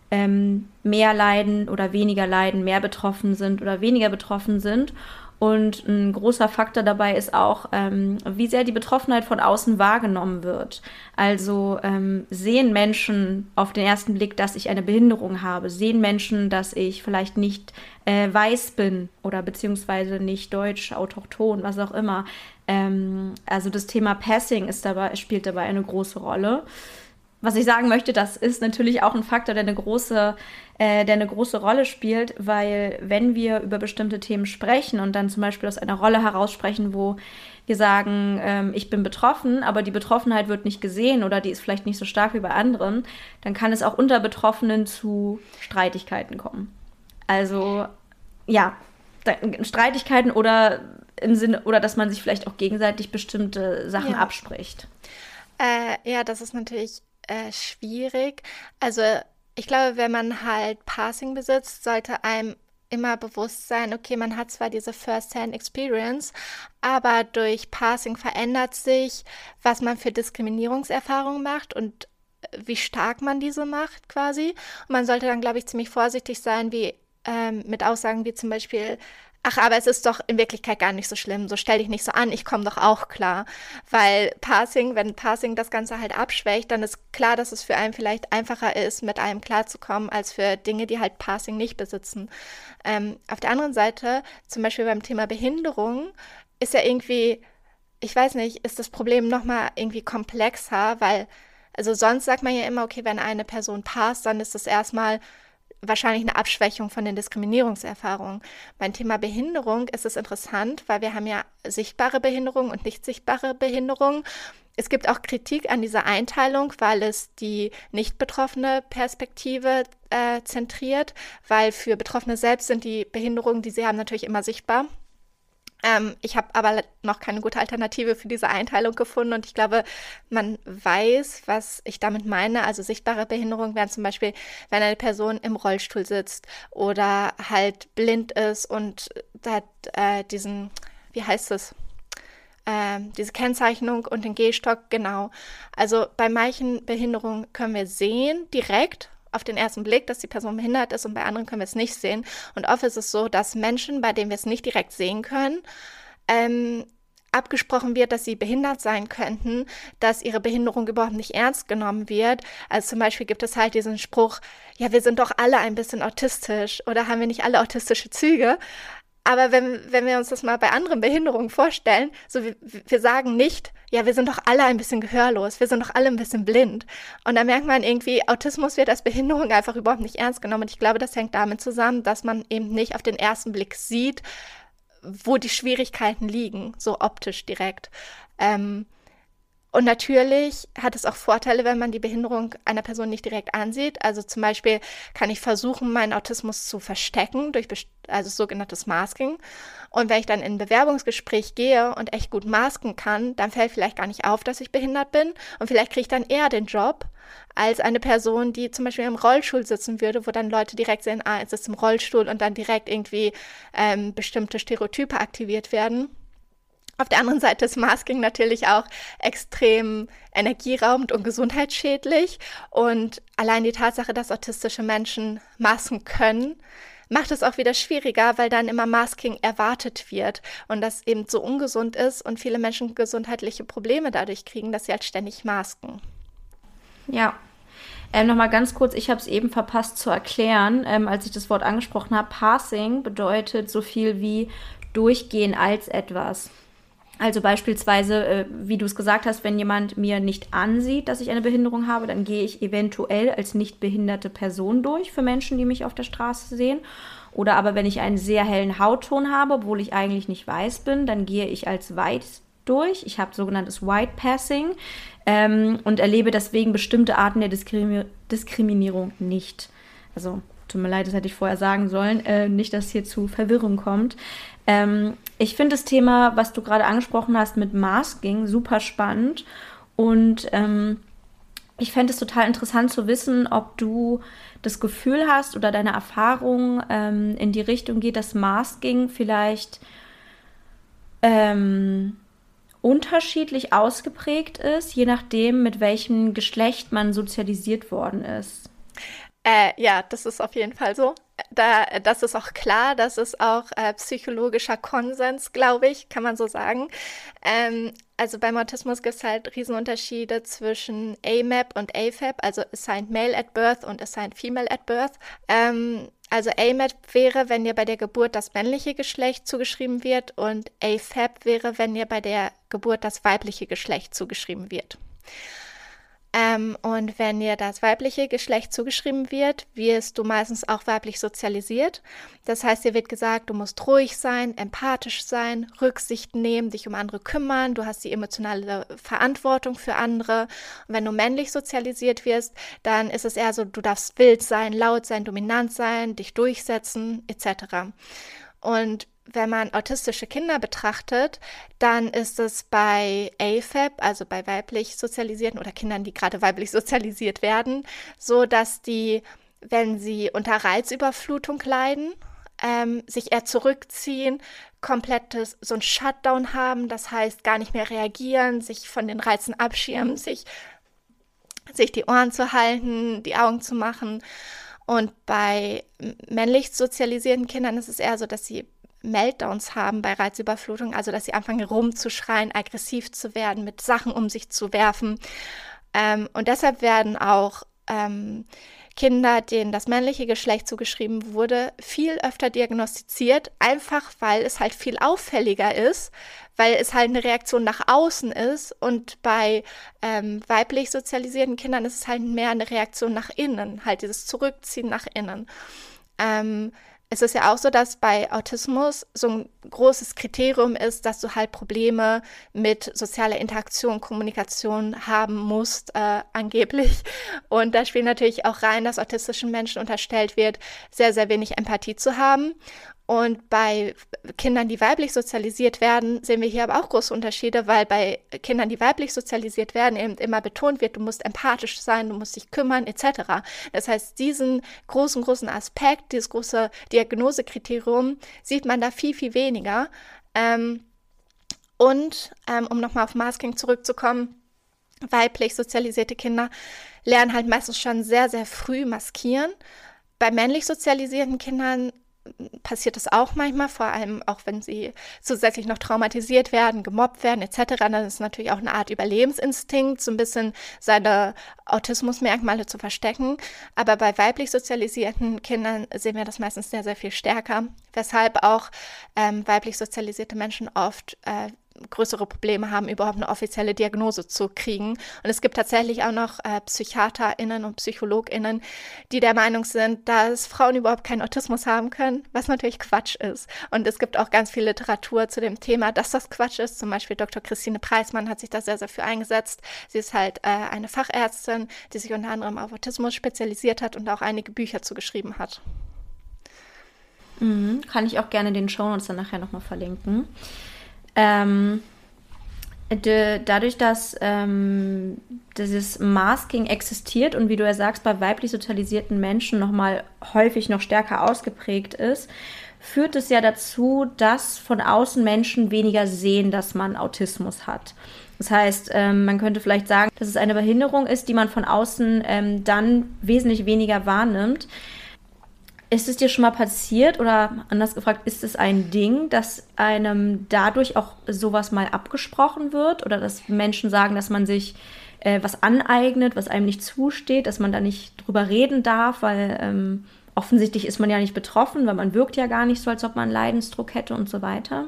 ähm, mehr leiden oder weniger leiden, mehr betroffen sind oder weniger betroffen sind. Und ein großer Faktor dabei ist auch, ähm, wie sehr die Betroffenheit von außen wahrgenommen wird. Also ähm, sehen Menschen auf den ersten Blick, dass ich eine Behinderung habe, sehen Menschen, dass ich vielleicht nicht äh, weiß bin oder beziehungsweise nicht deutsch, autochton, was auch immer. Ähm, also das Thema Passing ist dabei, spielt dabei eine große Rolle. Was ich sagen möchte, das ist natürlich auch ein Faktor, der eine große, äh, der eine große Rolle spielt, weil wenn wir über bestimmte Themen sprechen und dann zum Beispiel aus einer Rolle heraus sprechen, wo wir sagen, ähm, ich bin betroffen, aber die Betroffenheit wird nicht gesehen oder die ist vielleicht nicht so stark wie bei anderen, dann kann es auch unter Betroffenen zu Streitigkeiten kommen. Also ja, Streitigkeiten oder im Sinne, oder dass man sich vielleicht auch gegenseitig bestimmte Sachen ja. abspricht. Äh, ja, das ist natürlich äh, schwierig. Also ich glaube, wenn man halt Passing besitzt, sollte einem immer bewusst sein, okay, man hat zwar diese First-Hand-Experience, aber durch Passing verändert sich, was man für Diskriminierungserfahrungen macht und äh, wie stark man diese macht quasi. Und man sollte dann, glaube ich, ziemlich vorsichtig sein, wie ähm, mit Aussagen wie zum Beispiel, ach, aber es ist doch in Wirklichkeit gar nicht so schlimm, so stell dich nicht so an, ich komme doch auch klar. Weil Passing, wenn Passing das Ganze halt abschwächt, dann ist klar, dass es für einen vielleicht einfacher ist, mit einem klarzukommen, als für Dinge, die halt Passing nicht besitzen. Ähm, auf der anderen Seite, zum Beispiel beim Thema Behinderung, ist ja irgendwie, ich weiß nicht, ist das Problem nochmal irgendwie komplexer, weil, also sonst sagt man ja immer, okay, wenn eine Person passt, dann ist das erstmal wahrscheinlich eine Abschwächung von den Diskriminierungserfahrungen. Beim Thema Behinderung ist es interessant, weil wir haben ja sichtbare Behinderung und nicht sichtbare Behinderung. Es gibt auch Kritik an dieser Einteilung, weil es die nicht betroffene Perspektive äh, zentriert, weil für Betroffene selbst sind die Behinderungen, die sie haben, natürlich immer sichtbar. Ähm, ich habe aber noch keine gute Alternative für diese Einteilung gefunden und ich glaube, man weiß, was ich damit meine. Also sichtbare Behinderung wären zum Beispiel, wenn eine Person im Rollstuhl sitzt oder halt blind ist und hat äh, diesen, wie heißt es? Ähm, diese Kennzeichnung und den Gehstock, genau. Also bei manchen Behinderungen können wir sehen direkt, auf den ersten Blick, dass die Person behindert ist und bei anderen können wir es nicht sehen. Und oft ist es so, dass Menschen, bei denen wir es nicht direkt sehen können, ähm, abgesprochen wird, dass sie behindert sein könnten, dass ihre Behinderung überhaupt nicht ernst genommen wird. Also zum Beispiel gibt es halt diesen Spruch, ja, wir sind doch alle ein bisschen autistisch oder haben wir nicht alle autistische Züge? Aber wenn, wenn wir uns das mal bei anderen Behinderungen vorstellen, so wir, wir sagen nicht, ja, wir sind doch alle ein bisschen gehörlos, wir sind doch alle ein bisschen blind. Und da merkt man irgendwie, Autismus wird als Behinderung einfach überhaupt nicht ernst genommen. Und ich glaube, das hängt damit zusammen, dass man eben nicht auf den ersten Blick sieht, wo die Schwierigkeiten liegen, so optisch direkt. Ähm, und natürlich hat es auch Vorteile, wenn man die Behinderung einer Person nicht direkt ansieht. Also zum Beispiel kann ich versuchen, meinen Autismus zu verstecken durch also sogenanntes Masking. Und wenn ich dann in ein Bewerbungsgespräch gehe und echt gut masken kann, dann fällt vielleicht gar nicht auf, dass ich behindert bin. Und vielleicht kriege ich dann eher den Job als eine Person, die zum Beispiel im Rollstuhl sitzen würde, wo dann Leute direkt sehen, ah, es ist im Rollstuhl und dann direkt irgendwie ähm, bestimmte Stereotype aktiviert werden. Auf der anderen Seite ist Masking natürlich auch extrem energieraubend und gesundheitsschädlich. Und allein die Tatsache, dass autistische Menschen masken können, macht es auch wieder schwieriger, weil dann immer Masking erwartet wird und das eben so ungesund ist und viele Menschen gesundheitliche Probleme dadurch kriegen, dass sie halt ständig masken. Ja. Ähm, Nochmal ganz kurz, ich habe es eben verpasst zu erklären, ähm, als ich das Wort angesprochen habe. Passing bedeutet so viel wie durchgehen als etwas. Also beispielsweise, äh, wie du es gesagt hast, wenn jemand mir nicht ansieht, dass ich eine Behinderung habe, dann gehe ich eventuell als nicht behinderte Person durch für Menschen, die mich auf der Straße sehen. Oder aber wenn ich einen sehr hellen Hautton habe, obwohl ich eigentlich nicht weiß bin, dann gehe ich als weiß durch. Ich habe sogenanntes White Passing ähm, und erlebe deswegen bestimmte Arten der Diskrim Diskriminierung nicht. Also tut mir leid, das hätte ich vorher sagen sollen, äh, nicht, dass hier zu Verwirrung kommt. Ähm, ich finde das Thema, was du gerade angesprochen hast mit Masking, super spannend und ähm, ich fände es total interessant zu wissen, ob du das Gefühl hast oder deine Erfahrung ähm, in die Richtung geht, dass Masking vielleicht ähm, unterschiedlich ausgeprägt ist, je nachdem, mit welchem Geschlecht man sozialisiert worden ist. Äh, ja, das ist auf jeden Fall so. Da, das ist auch klar, das ist auch äh, psychologischer Konsens, glaube ich, kann man so sagen. Ähm, also beim Autismus gibt es halt Riesenunterschiede zwischen AMAP und AFAB, also Assigned Male at Birth und Assigned Female at Birth. Ähm, also AMAP wäre, wenn ihr bei der Geburt das männliche Geschlecht zugeschrieben wird und AFAB wäre, wenn ihr bei der Geburt das weibliche Geschlecht zugeschrieben wird. Ähm, und wenn dir das weibliche Geschlecht zugeschrieben wird, wirst du meistens auch weiblich sozialisiert. Das heißt, dir wird gesagt, du musst ruhig sein, empathisch sein, Rücksicht nehmen, dich um andere kümmern, du hast die emotionale Verantwortung für andere. Und wenn du männlich sozialisiert wirst, dann ist es eher so, du darfst wild sein, laut sein, dominant sein, dich durchsetzen, etc. Und wenn man autistische Kinder betrachtet, dann ist es bei AFAB, also bei weiblich sozialisierten oder Kindern, die gerade weiblich sozialisiert werden, so, dass die, wenn sie unter Reizüberflutung leiden, ähm, sich eher zurückziehen, komplettes so ein Shutdown haben, das heißt gar nicht mehr reagieren, sich von den Reizen abschirmen, sich, sich die Ohren zu halten, die Augen zu machen. Und bei männlich sozialisierten Kindern ist es eher so, dass sie Meltdowns haben bei Reizüberflutung, also dass sie anfangen rumzuschreien, aggressiv zu werden, mit Sachen um sich zu werfen. Ähm, und deshalb werden auch ähm, Kinder, denen das männliche Geschlecht zugeschrieben wurde, viel öfter diagnostiziert, einfach weil es halt viel auffälliger ist, weil es halt eine Reaktion nach außen ist und bei ähm, weiblich sozialisierten Kindern ist es halt mehr eine Reaktion nach innen, halt dieses Zurückziehen nach innen. Ähm, es ist ja auch so, dass bei Autismus so ein großes Kriterium ist, dass du halt Probleme mit sozialer Interaktion, Kommunikation haben musst, äh, angeblich. Und da spielt natürlich auch rein, dass autistischen Menschen unterstellt wird, sehr, sehr wenig Empathie zu haben. Und bei Kindern, die weiblich sozialisiert werden, sehen wir hier aber auch große Unterschiede, weil bei Kindern, die weiblich sozialisiert werden, eben immer betont wird, du musst empathisch sein, du musst dich kümmern, etc. Das heißt, diesen großen, großen Aspekt, dieses große Diagnosekriterium, sieht man da viel, viel weniger. Ähm, und ähm, um nochmal auf Masking zurückzukommen, weiblich sozialisierte Kinder lernen halt meistens schon sehr, sehr früh maskieren. Bei männlich sozialisierten Kindern passiert das auch manchmal, vor allem auch wenn sie zusätzlich noch traumatisiert werden, gemobbt werden etc. Dann ist natürlich auch eine Art Überlebensinstinkt, so ein bisschen seine Autismusmerkmale zu verstecken. Aber bei weiblich sozialisierten Kindern sehen wir das meistens sehr, sehr viel stärker, weshalb auch ähm, weiblich sozialisierte Menschen oft äh, größere Probleme haben, überhaupt eine offizielle Diagnose zu kriegen. Und es gibt tatsächlich auch noch äh, PsychiaterInnen und PsychologInnen, die der Meinung sind, dass Frauen überhaupt keinen Autismus haben können, was natürlich Quatsch ist. Und es gibt auch ganz viel Literatur zu dem Thema, dass das Quatsch ist. Zum Beispiel Dr. Christine Preismann hat sich da sehr, sehr für eingesetzt. Sie ist halt äh, eine Fachärztin, die sich unter anderem auf Autismus spezialisiert hat und auch einige Bücher zugeschrieben hat. Mhm, kann ich auch gerne den Show Notes dann nachher nochmal verlinken. Ähm, de, dadurch, dass ähm, dieses Masking existiert und wie du ja sagst, bei weiblich sozialisierten Menschen nochmal häufig noch stärker ausgeprägt ist, führt es ja dazu, dass von außen Menschen weniger sehen, dass man Autismus hat. Das heißt, ähm, man könnte vielleicht sagen, dass es eine Behinderung ist, die man von außen ähm, dann wesentlich weniger wahrnimmt. Ist es dir schon mal passiert oder anders gefragt, ist es ein Ding, dass einem dadurch auch sowas mal abgesprochen wird oder dass Menschen sagen, dass man sich äh, was aneignet, was einem nicht zusteht, dass man da nicht drüber reden darf, weil ähm, offensichtlich ist man ja nicht betroffen, weil man wirkt ja gar nicht so, als ob man Leidensdruck hätte und so weiter.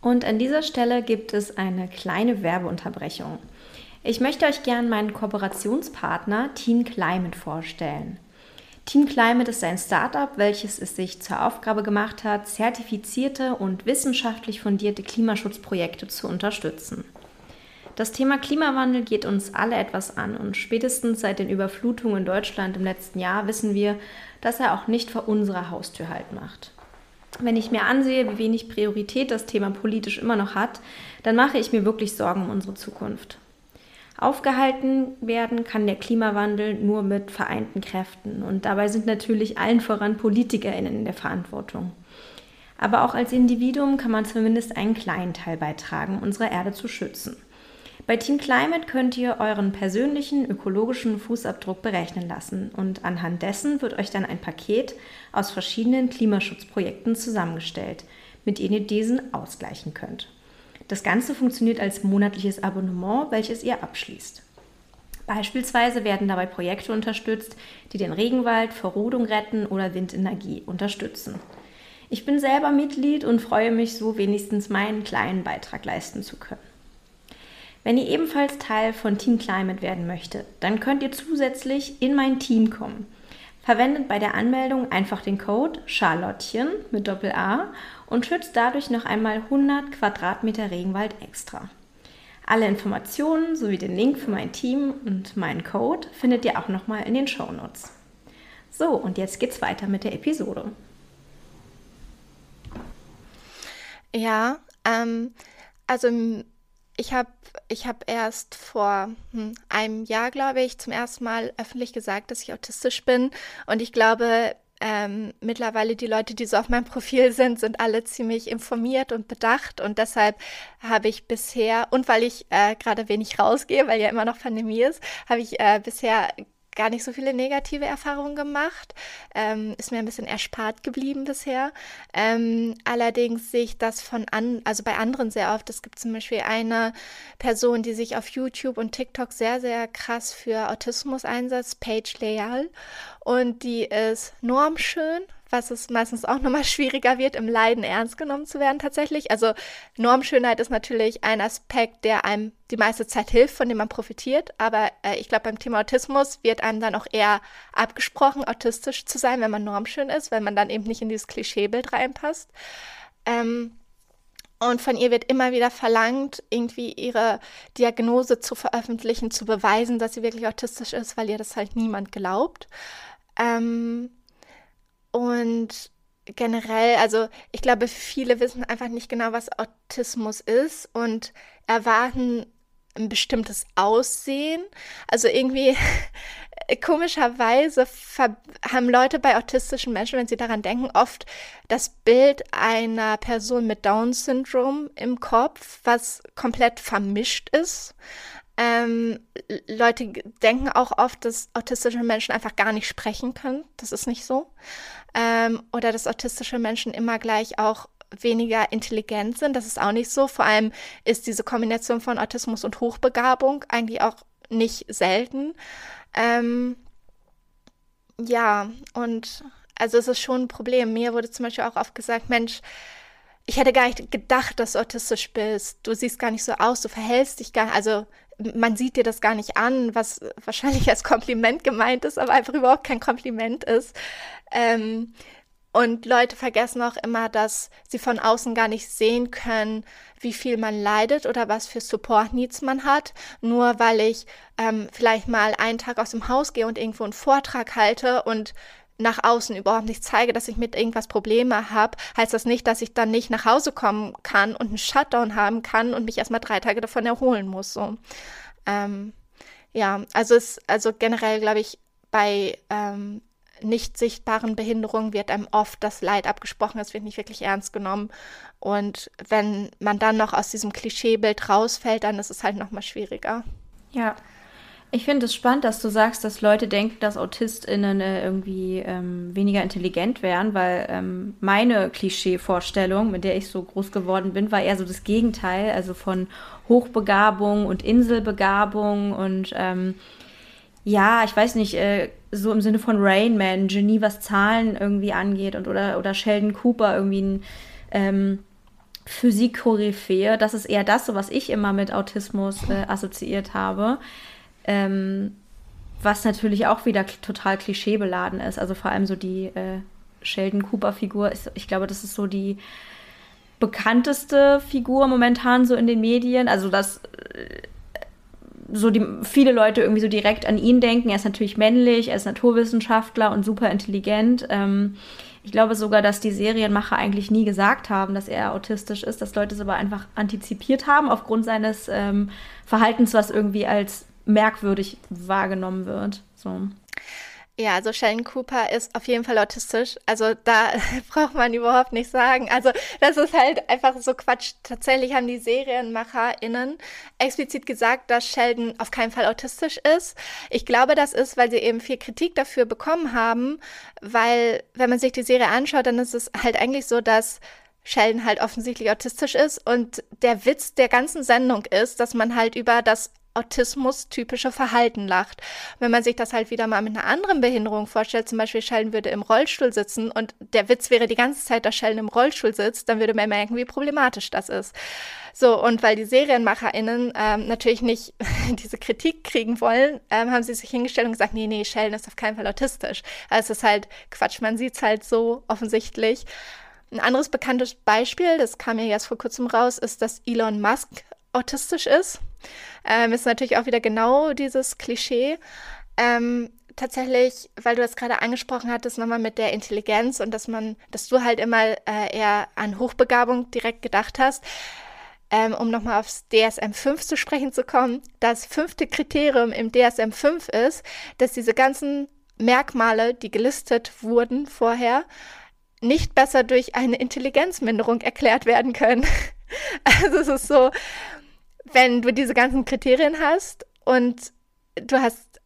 Und an dieser Stelle gibt es eine kleine Werbeunterbrechung. Ich möchte euch gerne meinen Kooperationspartner Team Climate vorstellen. Team Climate ist ein Startup, welches es sich zur Aufgabe gemacht hat, zertifizierte und wissenschaftlich fundierte Klimaschutzprojekte zu unterstützen. Das Thema Klimawandel geht uns alle etwas an und spätestens seit den Überflutungen in Deutschland im letzten Jahr wissen wir, dass er auch nicht vor unserer Haustür halt macht. Wenn ich mir ansehe, wie wenig Priorität das Thema politisch immer noch hat, dann mache ich mir wirklich Sorgen um unsere Zukunft. Aufgehalten werden kann der Klimawandel nur mit vereinten Kräften und dabei sind natürlich allen voran PolitikerInnen in der Verantwortung. Aber auch als Individuum kann man zumindest einen kleinen Teil beitragen, unsere Erde zu schützen. Bei Team Climate könnt ihr euren persönlichen ökologischen Fußabdruck berechnen lassen und anhand dessen wird euch dann ein Paket aus verschiedenen Klimaschutzprojekten zusammengestellt, mit denen ihr diesen ausgleichen könnt. Das Ganze funktioniert als monatliches Abonnement, welches ihr abschließt. Beispielsweise werden dabei Projekte unterstützt, die den Regenwald, Verrodung retten oder Windenergie unterstützen. Ich bin selber Mitglied und freue mich so wenigstens meinen kleinen Beitrag leisten zu können. Wenn ihr ebenfalls Teil von Team Climate werden möchtet, dann könnt ihr zusätzlich in mein Team kommen. Verwendet bei der Anmeldung einfach den Code Charlottchen mit Doppel A und schützt dadurch noch einmal 100 Quadratmeter Regenwald extra. Alle Informationen sowie den Link für mein Team und meinen Code findet ihr auch nochmal in den Show Notes. So, und jetzt geht's weiter mit der Episode. Ja, ähm, also ich habe ich hab erst vor hm, einem Jahr, glaube ich, zum ersten Mal öffentlich gesagt, dass ich autistisch bin. Und ich glaube, ähm, mittlerweile die Leute, die so auf meinem Profil sind, sind alle ziemlich informiert und bedacht. Und deshalb habe ich bisher, und weil ich äh, gerade wenig rausgehe, weil ja immer noch Pandemie ist, habe ich äh, bisher gar nicht so viele negative Erfahrungen gemacht. Ähm, ist mir ein bisschen erspart geblieben bisher. Ähm, allerdings sehe ich das von an, also bei anderen sehr oft. Es gibt zum Beispiel eine Person, die sich auf YouTube und TikTok sehr, sehr krass für Autismus einsetzt, Paige Leal. Und die ist normschön, was es meistens auch nochmal schwieriger wird, im Leiden ernst genommen zu werden tatsächlich. Also Normschönheit ist natürlich ein Aspekt, der einem die meiste Zeit hilft, von dem man profitiert. Aber äh, ich glaube, beim Thema Autismus wird einem dann auch eher abgesprochen, autistisch zu sein, wenn man normschön ist, wenn man dann eben nicht in dieses Klischeebild reinpasst. Ähm, und von ihr wird immer wieder verlangt, irgendwie ihre Diagnose zu veröffentlichen, zu beweisen, dass sie wirklich autistisch ist, weil ihr das halt niemand glaubt. Ähm, und generell, also ich glaube, viele wissen einfach nicht genau, was Autismus ist und erwarten ein bestimmtes Aussehen. Also irgendwie komischerweise haben Leute bei autistischen Menschen, wenn sie daran denken, oft das Bild einer Person mit Down-Syndrom im Kopf, was komplett vermischt ist. Ähm, Leute denken auch oft, dass autistische Menschen einfach gar nicht sprechen können. Das ist nicht so. Ähm, oder dass autistische Menschen immer gleich auch weniger intelligent sind. Das ist auch nicht so. Vor allem ist diese Kombination von Autismus und Hochbegabung eigentlich auch nicht selten. Ähm, ja, und also es ist schon ein Problem. Mir wurde zum Beispiel auch oft gesagt, Mensch, ich hätte gar nicht gedacht, dass du autistisch bist. Du siehst gar nicht so aus, du verhältst dich gar, also man sieht dir das gar nicht an, was wahrscheinlich als Kompliment gemeint ist, aber einfach überhaupt kein Kompliment ist. Ähm, und Leute vergessen auch immer, dass sie von außen gar nicht sehen können, wie viel man leidet oder was für Support-Needs man hat. Nur weil ich ähm, vielleicht mal einen Tag aus dem Haus gehe und irgendwo einen Vortrag halte und nach außen überhaupt nicht zeige, dass ich mit irgendwas Probleme habe, heißt das nicht, dass ich dann nicht nach Hause kommen kann und einen Shutdown haben kann und mich erstmal drei Tage davon erholen muss. So. Ähm, ja, also es, also generell glaube ich, bei ähm, nicht sichtbaren Behinderungen wird einem oft das Leid abgesprochen, es wird nicht wirklich ernst genommen. Und wenn man dann noch aus diesem Klischeebild rausfällt, dann ist es halt noch mal schwieriger. Ja, ich finde es spannend, dass du sagst, dass Leute denken, dass AutistInnen äh, irgendwie ähm, weniger intelligent wären, weil ähm, meine Klischeevorstellung, mit der ich so groß geworden bin, war eher so das Gegenteil, also von Hochbegabung und Inselbegabung und ähm, ja, ich weiß nicht, äh, so im Sinne von Rain Man, Genie, was Zahlen irgendwie angeht und oder, oder Sheldon Cooper irgendwie ein ähm, Physik-Koryphäe. Das ist eher das, so was ich immer mit Autismus äh, assoziiert habe. Ähm, was natürlich auch wieder total klischeebeladen ist. Also vor allem so die äh, Sheldon Cooper-Figur ich glaube, das ist so die bekannteste Figur momentan so in den Medien. Also das so die, viele Leute irgendwie so direkt an ihn denken. Er ist natürlich männlich, er ist Naturwissenschaftler und super intelligent. Ähm, ich glaube sogar, dass die Serienmacher eigentlich nie gesagt haben, dass er autistisch ist, dass Leute es aber einfach antizipiert haben aufgrund seines ähm, Verhaltens, was irgendwie als merkwürdig wahrgenommen wird. So. Ja, also Sheldon Cooper ist auf jeden Fall autistisch. Also da braucht man überhaupt nicht sagen. Also das ist halt einfach so Quatsch. Tatsächlich haben die SerienmacherInnen explizit gesagt, dass Sheldon auf keinen Fall autistisch ist. Ich glaube, das ist, weil sie eben viel Kritik dafür bekommen haben, weil wenn man sich die Serie anschaut, dann ist es halt eigentlich so, dass Sheldon halt offensichtlich autistisch ist und der Witz der ganzen Sendung ist, dass man halt über das Autismus-typische Verhalten lacht. Wenn man sich das halt wieder mal mit einer anderen Behinderung vorstellt, zum Beispiel Sheldon würde im Rollstuhl sitzen und der Witz wäre die ganze Zeit, dass Sheldon im Rollstuhl sitzt, dann würde man merken, wie problematisch das ist. So, und weil die SerienmacherInnen ähm, natürlich nicht diese Kritik kriegen wollen, ähm, haben sie sich hingestellt und gesagt, nee, nee, Sheldon ist auf keinen Fall autistisch. Also es ist halt Quatsch, man sieht es halt so offensichtlich. Ein anderes bekanntes Beispiel, das kam ja jetzt vor kurzem raus, ist, dass Elon Musk autistisch ist. Ähm, ist natürlich auch wieder genau dieses Klischee. Ähm, tatsächlich, weil du das gerade angesprochen hattest, nochmal mit der Intelligenz und dass man, dass du halt immer äh, eher an Hochbegabung direkt gedacht hast. Ähm, um nochmal aufs DSM 5 zu sprechen zu kommen, das fünfte Kriterium im DSM 5 ist, dass diese ganzen Merkmale, die gelistet wurden vorher, nicht besser durch eine Intelligenzminderung erklärt werden können. Also es ist so, wenn du diese ganzen Kriterien hast und du hast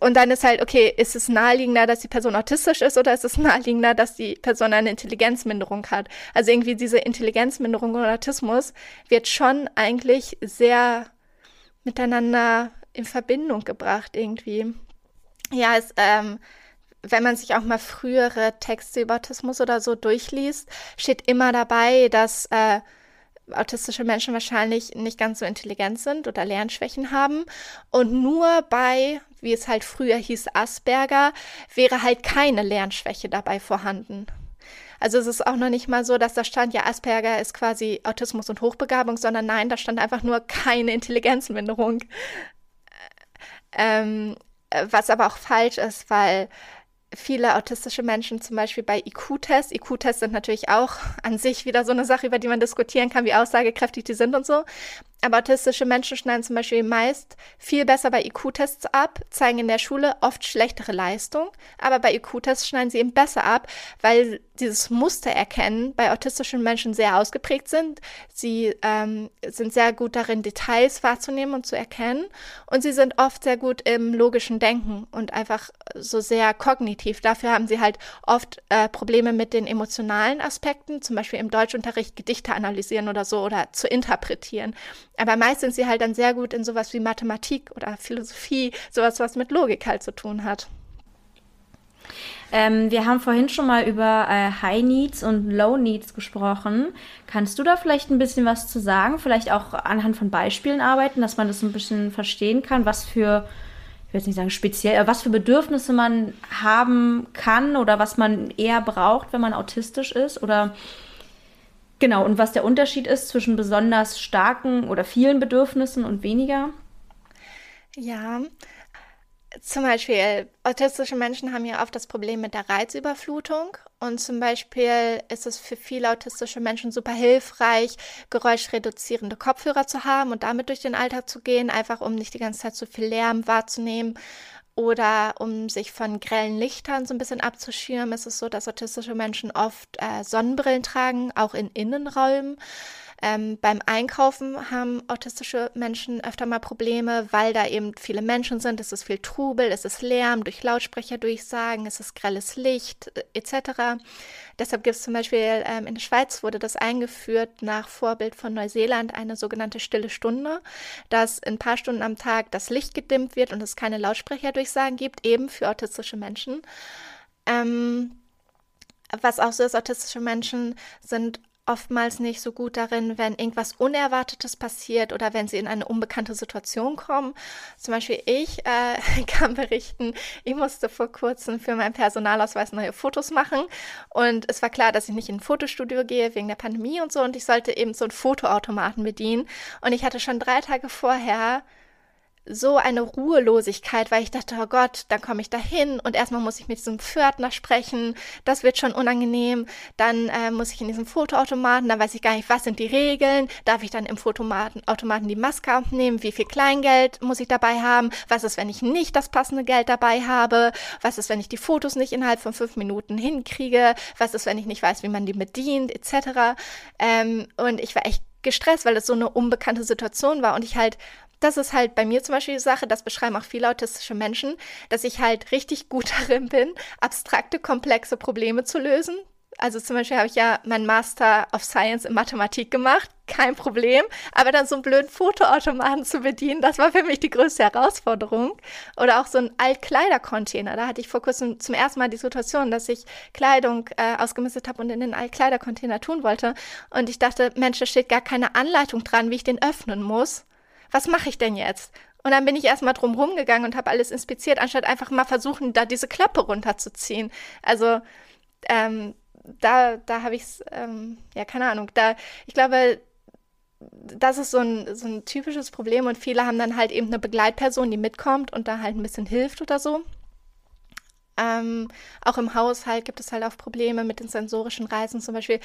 und dann ist halt, okay, ist es naheliegender, dass die Person autistisch ist oder ist es naheliegender, dass die Person eine Intelligenzminderung hat? Also irgendwie diese Intelligenzminderung und Autismus wird schon eigentlich sehr miteinander in Verbindung gebracht irgendwie. Ja, es, ähm, wenn man sich auch mal frühere Texte über Autismus oder so durchliest, steht immer dabei, dass äh, autistische Menschen wahrscheinlich nicht ganz so intelligent sind oder Lernschwächen haben. Und nur bei, wie es halt früher hieß, Asperger, wäre halt keine Lernschwäche dabei vorhanden. Also es ist auch noch nicht mal so, dass da stand, ja, Asperger ist quasi Autismus und Hochbegabung, sondern nein, da stand einfach nur keine Intelligenzminderung. Ähm, was aber auch falsch ist, weil viele autistische Menschen zum Beispiel bei IQ-Tests. IQ-Tests sind natürlich auch an sich wieder so eine Sache, über die man diskutieren kann, wie aussagekräftig die sind und so. Aber autistische Menschen schneiden zum Beispiel meist viel besser bei IQ-Tests ab, zeigen in der Schule oft schlechtere Leistung, aber bei IQ-Tests schneiden sie eben besser ab, weil dieses Muster erkennen bei autistischen Menschen sehr ausgeprägt sind. Sie ähm, sind sehr gut darin, Details wahrzunehmen und zu erkennen und sie sind oft sehr gut im logischen Denken und einfach so sehr kognitiv. Dafür haben sie halt oft äh, Probleme mit den emotionalen Aspekten, zum Beispiel im Deutschunterricht Gedichte analysieren oder so oder zu interpretieren. Aber meist sind sie halt dann sehr gut in sowas wie Mathematik oder Philosophie, sowas, was mit Logik halt zu tun hat. Ähm, wir haben vorhin schon mal über äh, High Needs und Low Needs gesprochen. Kannst du da vielleicht ein bisschen was zu sagen? Vielleicht auch anhand von Beispielen arbeiten, dass man das ein bisschen verstehen kann, was für, ich will jetzt nicht sagen speziell, aber was für Bedürfnisse man haben kann oder was man eher braucht, wenn man autistisch ist oder Genau, und was der Unterschied ist zwischen besonders starken oder vielen Bedürfnissen und weniger? Ja, zum Beispiel, autistische Menschen haben ja oft das Problem mit der Reizüberflutung. Und zum Beispiel ist es für viele autistische Menschen super hilfreich, geräuschreduzierende Kopfhörer zu haben und damit durch den Alltag zu gehen, einfach um nicht die ganze Zeit so viel Lärm wahrzunehmen oder um sich von grellen Lichtern so ein bisschen abzuschirmen, ist es so, dass autistische Menschen oft äh, Sonnenbrillen tragen, auch in Innenräumen. Ähm, beim Einkaufen haben autistische Menschen öfter mal Probleme, weil da eben viele Menschen sind. Es ist viel Trubel, es ist Lärm durch Lautsprecher durchsagen, es ist grelles Licht äh, etc. Deshalb gibt es zum Beispiel ähm, in der Schweiz wurde das eingeführt nach Vorbild von Neuseeland eine sogenannte stille Stunde, dass ein paar Stunden am Tag das Licht gedimmt wird und es keine Lautsprecherdurchsagen gibt, eben für autistische Menschen. Ähm, was auch so ist, autistische Menschen sind oftmals nicht so gut darin, wenn irgendwas Unerwartetes passiert oder wenn sie in eine unbekannte Situation kommen. Zum Beispiel ich äh, kann berichten, ich musste vor kurzem für meinen Personalausweis neue Fotos machen. Und es war klar, dass ich nicht in ein Fotostudio gehe wegen der Pandemie und so. Und ich sollte eben so einen Fotoautomaten bedienen. Und ich hatte schon drei Tage vorher so eine Ruhelosigkeit, weil ich dachte, oh Gott, dann komme ich da hin und erstmal muss ich mit diesem Pförtner sprechen, das wird schon unangenehm, dann äh, muss ich in diesem Fotoautomaten, dann weiß ich gar nicht, was sind die Regeln, darf ich dann im Fotoautomaten die Maske abnehmen, wie viel Kleingeld muss ich dabei haben, was ist, wenn ich nicht das passende Geld dabei habe, was ist, wenn ich die Fotos nicht innerhalb von fünf Minuten hinkriege, was ist, wenn ich nicht weiß, wie man die bedient, etc. Ähm, und ich war echt gestresst, weil es so eine unbekannte Situation war und ich halt das ist halt bei mir zum Beispiel die Sache, das beschreiben auch viele autistische Menschen, dass ich halt richtig gut darin bin, abstrakte, komplexe Probleme zu lösen. Also zum Beispiel habe ich ja meinen Master of Science in Mathematik gemacht, kein Problem. Aber dann so einen blöden Fotoautomaten zu bedienen, das war für mich die größte Herausforderung. Oder auch so ein Altkleidercontainer. Da hatte ich vor kurzem zum ersten Mal die Situation, dass ich Kleidung äh, ausgemistet habe und in den Altkleidercontainer tun wollte. Und ich dachte, Mensch, da steht gar keine Anleitung dran, wie ich den öffnen muss was mache ich denn jetzt? Und dann bin ich erstmal drum rumgegangen und habe alles inspiziert, anstatt einfach mal versuchen, da diese Klappe runterzuziehen. Also ähm, da, da habe ich es, ähm, ja, keine Ahnung, da, ich glaube, das ist so ein, so ein typisches Problem und viele haben dann halt eben eine Begleitperson, die mitkommt und da halt ein bisschen hilft oder so. Ähm, auch im Haushalt gibt es halt auch Probleme mit den sensorischen Reizen. Zum Beispiel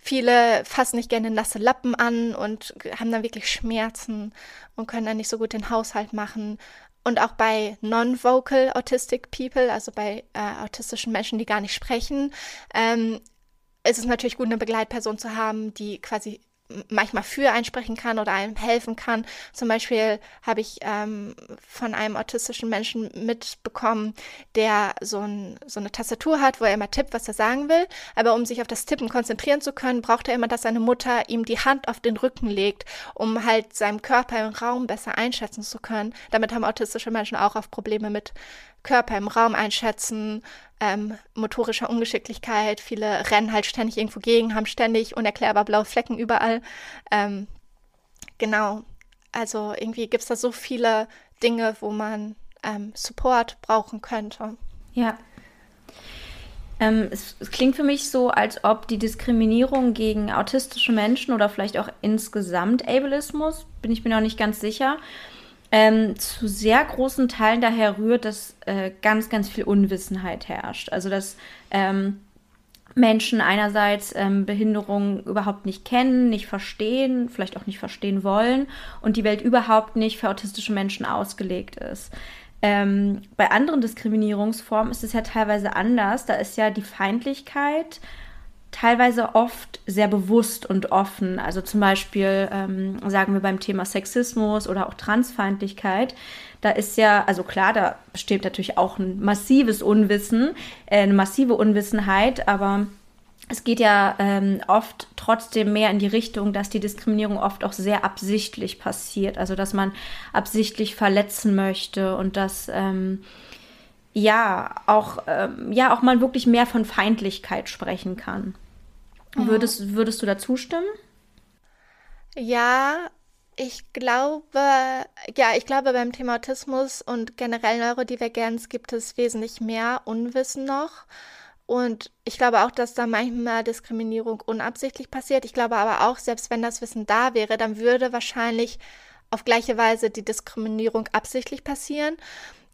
viele fassen nicht gerne nasse Lappen an und haben dann wirklich Schmerzen und können dann nicht so gut den Haushalt machen. Und auch bei non-vocal autistic people, also bei äh, autistischen Menschen, die gar nicht sprechen, ähm, ist es natürlich gut, eine Begleitperson zu haben, die quasi manchmal für einsprechen kann oder einem helfen kann. Zum Beispiel habe ich ähm, von einem autistischen Menschen mitbekommen, der so, ein, so eine Tastatur hat, wo er immer tippt, was er sagen will. Aber um sich auf das Tippen konzentrieren zu können, braucht er immer, dass seine Mutter ihm die Hand auf den Rücken legt, um halt seinen Körper im Raum besser einschätzen zu können. Damit haben autistische Menschen auch auf Probleme mit Körper im Raum einschätzen, ähm, motorischer Ungeschicklichkeit. Viele rennen halt ständig irgendwo gegen, haben ständig unerklärbar blaue Flecken überall. Ähm, genau. Also irgendwie gibt es da so viele Dinge, wo man ähm, Support brauchen könnte. Ja. Ähm, es, es, klingt für mich so, als ob die Diskriminierung gegen autistische Menschen oder vielleicht auch insgesamt Ableismus, bin ich mir noch nicht ganz sicher, ähm, zu sehr großen Teilen daher rührt, dass äh, ganz, ganz viel Unwissenheit herrscht. Also dass ähm, Menschen einerseits ähm, Behinderung überhaupt nicht kennen, nicht verstehen, vielleicht auch nicht verstehen wollen und die Welt überhaupt nicht für autistische Menschen ausgelegt ist. Ähm, bei anderen Diskriminierungsformen ist es ja teilweise anders. Da ist ja die Feindlichkeit teilweise oft sehr bewusst und offen. Also zum Beispiel ähm, sagen wir beim Thema Sexismus oder auch Transfeindlichkeit. Da ist ja, also klar, da besteht natürlich auch ein massives Unwissen, äh, eine massive Unwissenheit, aber es geht ja ähm, oft trotzdem mehr in die Richtung, dass die Diskriminierung oft auch sehr absichtlich passiert. Also dass man absichtlich verletzen möchte und dass ähm, ja auch ähm, ja auch man wirklich mehr von Feindlichkeit sprechen kann. Mhm. Würdest, würdest du da zustimmen? Ja, ich glaube, ja, ich glaube, beim Thema Autismus und generell Neurodivergenz gibt es wesentlich mehr Unwissen noch. Und ich glaube auch, dass da manchmal Diskriminierung unabsichtlich passiert. Ich glaube aber auch, selbst wenn das Wissen da wäre, dann würde wahrscheinlich auf gleiche Weise die Diskriminierung absichtlich passieren.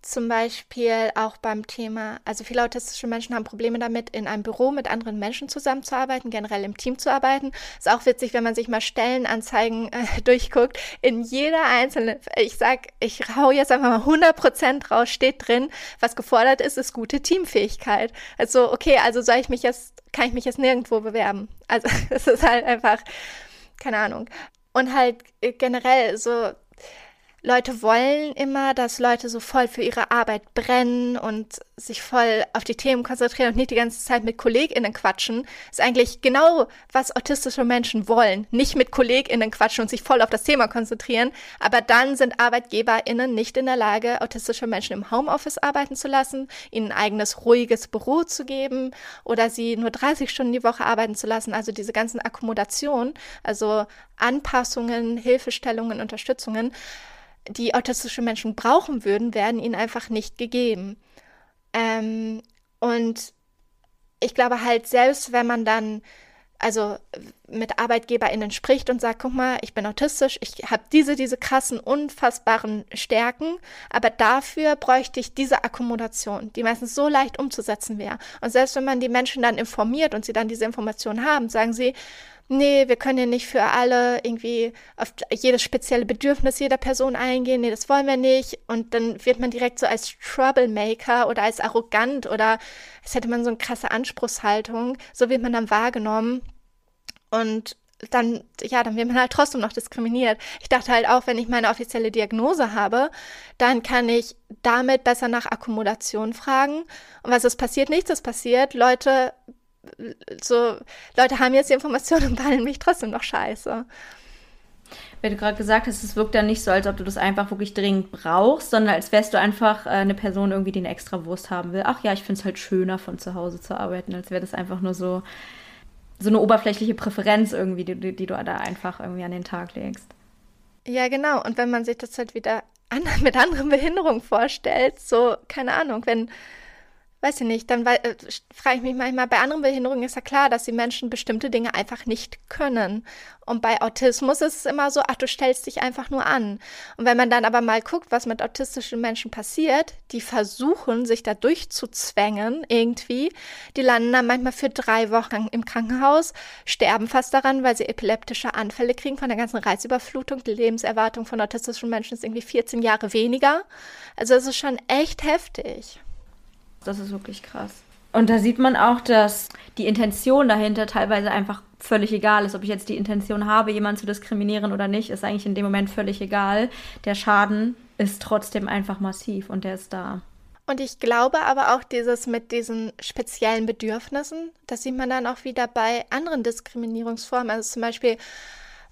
Zum Beispiel auch beim Thema, also viele autistische Menschen haben Probleme damit, in einem Büro mit anderen Menschen zusammenzuarbeiten, generell im Team zu arbeiten. Ist auch witzig, wenn man sich mal Stellenanzeigen äh, durchguckt. In jeder einzelnen, ich sag, ich hau jetzt einfach mal 100 Prozent raus, steht drin, was gefordert ist, ist gute Teamfähigkeit. Also, okay, also soll ich mich jetzt, kann ich mich jetzt nirgendwo bewerben? Also, es ist halt einfach, keine Ahnung. Und halt äh, generell so, Leute wollen immer, dass Leute so voll für ihre Arbeit brennen und sich voll auf die Themen konzentrieren und nicht die ganze Zeit mit KollegInnen quatschen. Ist eigentlich genau, was autistische Menschen wollen. Nicht mit KollegInnen quatschen und sich voll auf das Thema konzentrieren. Aber dann sind ArbeitgeberInnen nicht in der Lage, autistische Menschen im Homeoffice arbeiten zu lassen, ihnen ein eigenes, ruhiges Büro zu geben oder sie nur 30 Stunden die Woche arbeiten zu lassen. Also diese ganzen Akkommodationen, also Anpassungen, Hilfestellungen, Unterstützungen die autistische Menschen brauchen würden, werden ihnen einfach nicht gegeben. Ähm, und ich glaube halt, selbst wenn man dann also mit ArbeitgeberInnen spricht und sagt, guck mal, ich bin autistisch, ich habe diese, diese krassen, unfassbaren Stärken, aber dafür bräuchte ich diese Akkommodation, die meistens so leicht umzusetzen wäre. Und selbst wenn man die Menschen dann informiert und sie dann diese Informationen haben, sagen sie, nee, wir können ja nicht für alle irgendwie auf jedes spezielle Bedürfnis jeder Person eingehen, nee, das wollen wir nicht. Und dann wird man direkt so als Troublemaker oder als arrogant oder als hätte man so eine krasse Anspruchshaltung. So wird man dann wahrgenommen. Und dann, ja, dann wird man halt trotzdem noch diskriminiert. Ich dachte halt auch, wenn ich meine offizielle Diagnose habe, dann kann ich damit besser nach Akkommodation fragen. Und was ist passiert? Nichts ist passiert. Leute so, Leute haben jetzt die Informationen und behandeln mich trotzdem noch scheiße. Wenn du gerade gesagt hast, es wirkt dann nicht so, als ob du das einfach wirklich dringend brauchst, sondern als wärst du einfach äh, eine Person irgendwie, die eine extra Wurst haben will. Ach ja, ich finde es halt schöner, von zu Hause zu arbeiten, als wäre das einfach nur so, so eine oberflächliche Präferenz irgendwie, die, die, die du da einfach irgendwie an den Tag legst. Ja, genau. Und wenn man sich das halt wieder an, mit anderen Behinderungen vorstellt, so, keine Ahnung, wenn weiß ich nicht, dann äh, frage ich mich manchmal, bei anderen Behinderungen ist ja klar, dass die Menschen bestimmte Dinge einfach nicht können. Und bei Autismus ist es immer so, ach, du stellst dich einfach nur an. Und wenn man dann aber mal guckt, was mit autistischen Menschen passiert, die versuchen, sich da durchzuzwängen irgendwie, die landen dann manchmal für drei Wochen im Krankenhaus, sterben fast daran, weil sie epileptische Anfälle kriegen von der ganzen Reizüberflutung. Die Lebenserwartung von autistischen Menschen ist irgendwie 14 Jahre weniger. Also es ist schon echt heftig. Das ist wirklich krass. Und da sieht man auch, dass die Intention dahinter teilweise einfach völlig egal ist. Ob ich jetzt die Intention habe, jemanden zu diskriminieren oder nicht, ist eigentlich in dem Moment völlig egal. Der Schaden ist trotzdem einfach massiv und der ist da. Und ich glaube aber auch dieses mit diesen speziellen Bedürfnissen, das sieht man dann auch wieder bei anderen Diskriminierungsformen. Also zum Beispiel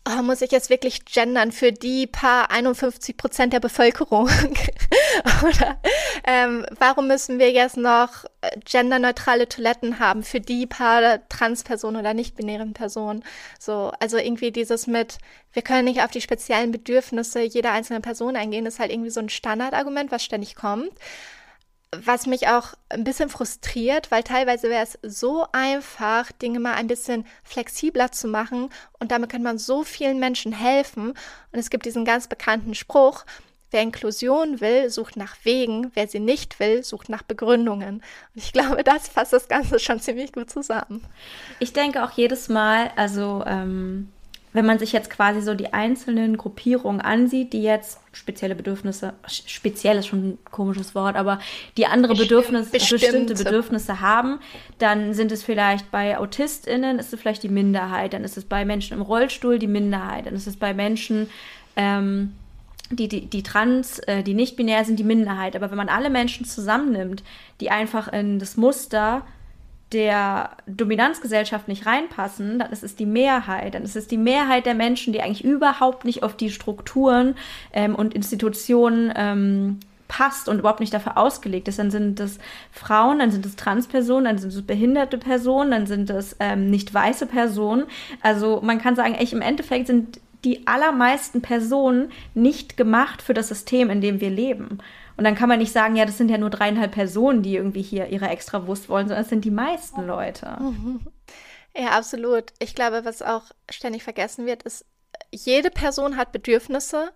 oh, muss ich jetzt wirklich gendern für die paar 51 Prozent der Bevölkerung? Oder ähm, warum müssen wir jetzt noch äh, genderneutrale Toiletten haben für die paar Transpersonen oder nicht-binären Personen? So, also irgendwie dieses mit, wir können nicht auf die speziellen Bedürfnisse jeder einzelnen Person eingehen, ist halt irgendwie so ein Standardargument, was ständig kommt was mich auch ein bisschen frustriert, weil teilweise wäre es so einfach, Dinge mal ein bisschen flexibler zu machen und damit kann man so vielen Menschen helfen. Und es gibt diesen ganz bekannten Spruch, wer Inklusion will, sucht nach Wegen, wer sie nicht will, sucht nach Begründungen. Und ich glaube, das fasst das Ganze schon ziemlich gut zusammen. Ich denke auch jedes Mal, also ähm, wenn man sich jetzt quasi so die einzelnen Gruppierungen ansieht, die jetzt spezielle Bedürfnisse, speziell ist schon ein komisches Wort, aber die andere Bedürfnisse, bestimmte Bedürfnisse haben, dann sind es vielleicht bei AutistInnen, ist es vielleicht die Minderheit, dann ist es bei Menschen im Rollstuhl die Minderheit, dann ist es bei Menschen, ähm, die, die, die trans, äh, die nicht binär sind, die Minderheit. Aber wenn man alle Menschen zusammennimmt, die einfach in das Muster der Dominanzgesellschaft nicht reinpassen, dann ist es die Mehrheit. Dann ist es die Mehrheit der Menschen, die eigentlich überhaupt nicht auf die Strukturen ähm, und Institutionen ähm, passt und überhaupt nicht dafür ausgelegt ist. Dann sind das Frauen, dann sind es Transpersonen, dann sind es behinderte Personen, dann sind es ähm, nicht weiße Personen. Also man kann sagen, echt im Endeffekt sind die allermeisten Personen nicht gemacht für das System, in dem wir leben. Und dann kann man nicht sagen, ja, das sind ja nur dreieinhalb Personen, die irgendwie hier ihre Extrawurst wollen, sondern es sind die meisten Leute. Ja, absolut. Ich glaube, was auch ständig vergessen wird, ist, jede Person hat Bedürfnisse.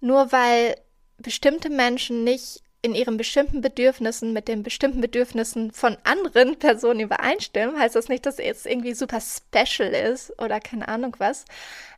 Nur weil bestimmte Menschen nicht in ihren bestimmten Bedürfnissen mit den bestimmten Bedürfnissen von anderen Personen übereinstimmen, heißt das nicht, dass es irgendwie super special ist oder keine Ahnung was.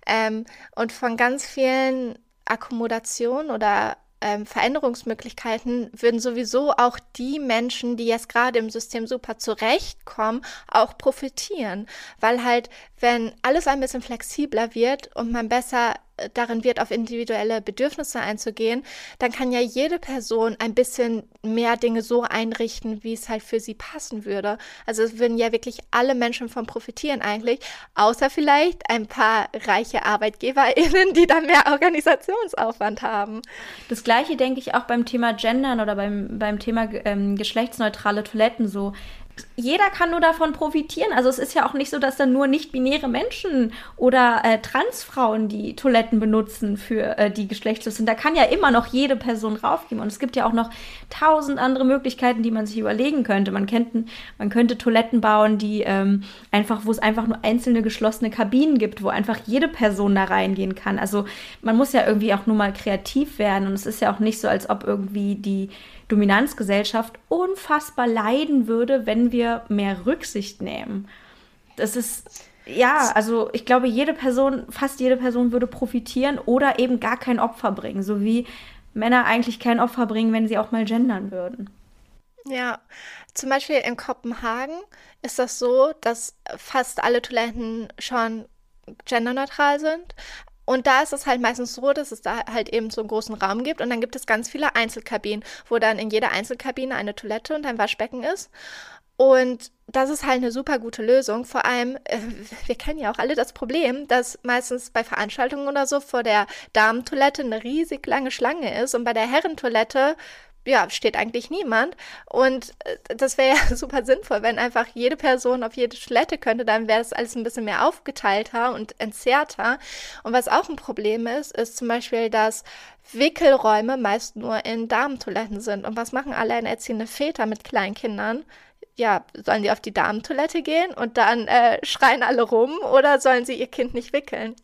Ähm, und von ganz vielen Akkommodationen oder ähm, Veränderungsmöglichkeiten würden sowieso auch die Menschen, die jetzt gerade im System super zurechtkommen, auch profitieren. Weil halt, wenn alles ein bisschen flexibler wird und man besser darin wird, auf individuelle Bedürfnisse einzugehen, dann kann ja jede Person ein bisschen mehr Dinge so einrichten, wie es halt für sie passen würde. Also es würden ja wirklich alle Menschen von profitieren eigentlich, außer vielleicht ein paar reiche ArbeitgeberInnen, die dann mehr Organisationsaufwand haben. Das gleiche denke ich auch beim Thema Gendern oder beim, beim Thema ähm, geschlechtsneutrale Toiletten so jeder kann nur davon profitieren. Also es ist ja auch nicht so, dass dann nur nicht-binäre Menschen oder äh, Transfrauen die Toiletten benutzen für äh, die geschlechtslos sind. Da kann ja immer noch jede Person raufgehen. Und es gibt ja auch noch tausend andere Möglichkeiten, die man sich überlegen könnte. Man, könnte, man könnte Toiletten bauen, die ähm, einfach, wo es einfach nur einzelne geschlossene Kabinen gibt, wo einfach jede Person da reingehen kann. Also man muss ja irgendwie auch nur mal kreativ werden. Und es ist ja auch nicht so, als ob irgendwie die Dominanzgesellschaft unfassbar leiden würde, wenn wir mehr Rücksicht nehmen. Das ist, ja, also ich glaube, jede Person, fast jede Person würde profitieren oder eben gar kein Opfer bringen, so wie Männer eigentlich kein Opfer bringen, wenn sie auch mal gendern würden. Ja, zum Beispiel in Kopenhagen ist das so, dass fast alle Toiletten schon genderneutral sind. Und da ist es halt meistens so, dass es da halt eben so einen großen Raum gibt und dann gibt es ganz viele Einzelkabinen, wo dann in jeder Einzelkabine eine Toilette und ein Waschbecken ist. Und das ist halt eine super gute Lösung. Vor allem, äh, wir kennen ja auch alle das Problem, dass meistens bei Veranstaltungen oder so vor der Damentoilette eine riesig lange Schlange ist und bei der Herrentoilette ja, steht eigentlich niemand. Und äh, das wäre ja super sinnvoll, wenn einfach jede Person auf jede Toilette könnte, dann wäre das alles ein bisschen mehr aufgeteilter und entzerrter. Und was auch ein Problem ist, ist zum Beispiel, dass Wickelräume meist nur in Damentoiletten sind. Und was machen alleinerziehende Väter mit kleinen Kindern? Ja, sollen die auf die Damentoilette gehen und dann äh, schreien alle rum oder sollen sie ihr Kind nicht wickeln?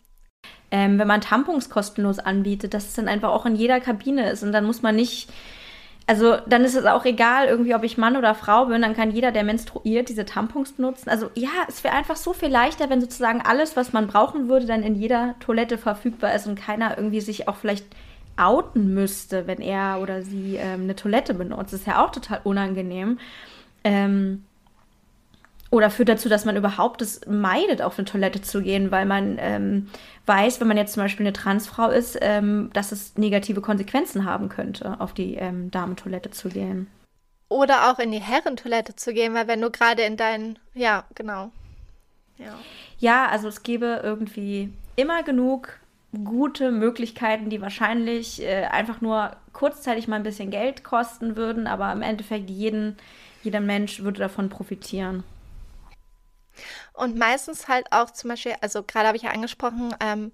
Ähm, wenn man Tampons kostenlos anbietet, dass es dann einfach auch in jeder Kabine ist und dann muss man nicht also dann ist es auch egal, irgendwie, ob ich Mann oder Frau bin, dann kann jeder, der menstruiert, diese Tampons benutzen. Also ja, es wäre einfach so viel leichter, wenn sozusagen alles, was man brauchen würde, dann in jeder Toilette verfügbar ist und keiner irgendwie sich auch vielleicht outen müsste, wenn er oder sie ähm, eine Toilette benutzt. Das ist ja auch total unangenehm. Ähm, oder führt dazu, dass man überhaupt es meidet, auf eine Toilette zu gehen, weil man ähm, weiß, wenn man jetzt zum Beispiel eine Transfrau ist, ähm, dass es negative Konsequenzen haben könnte, auf die ähm, Damentoilette zu gehen. Oder auch in die Herrentoilette zu gehen, weil wenn du gerade in deinen, ja, genau. Ja. ja, also es gäbe irgendwie immer genug gute Möglichkeiten, die wahrscheinlich äh, einfach nur kurzzeitig mal ein bisschen Geld kosten würden, aber im Endeffekt jeden, jeder Mensch würde davon profitieren. Und meistens halt auch zum Beispiel, also gerade habe ich ja angesprochen, ähm,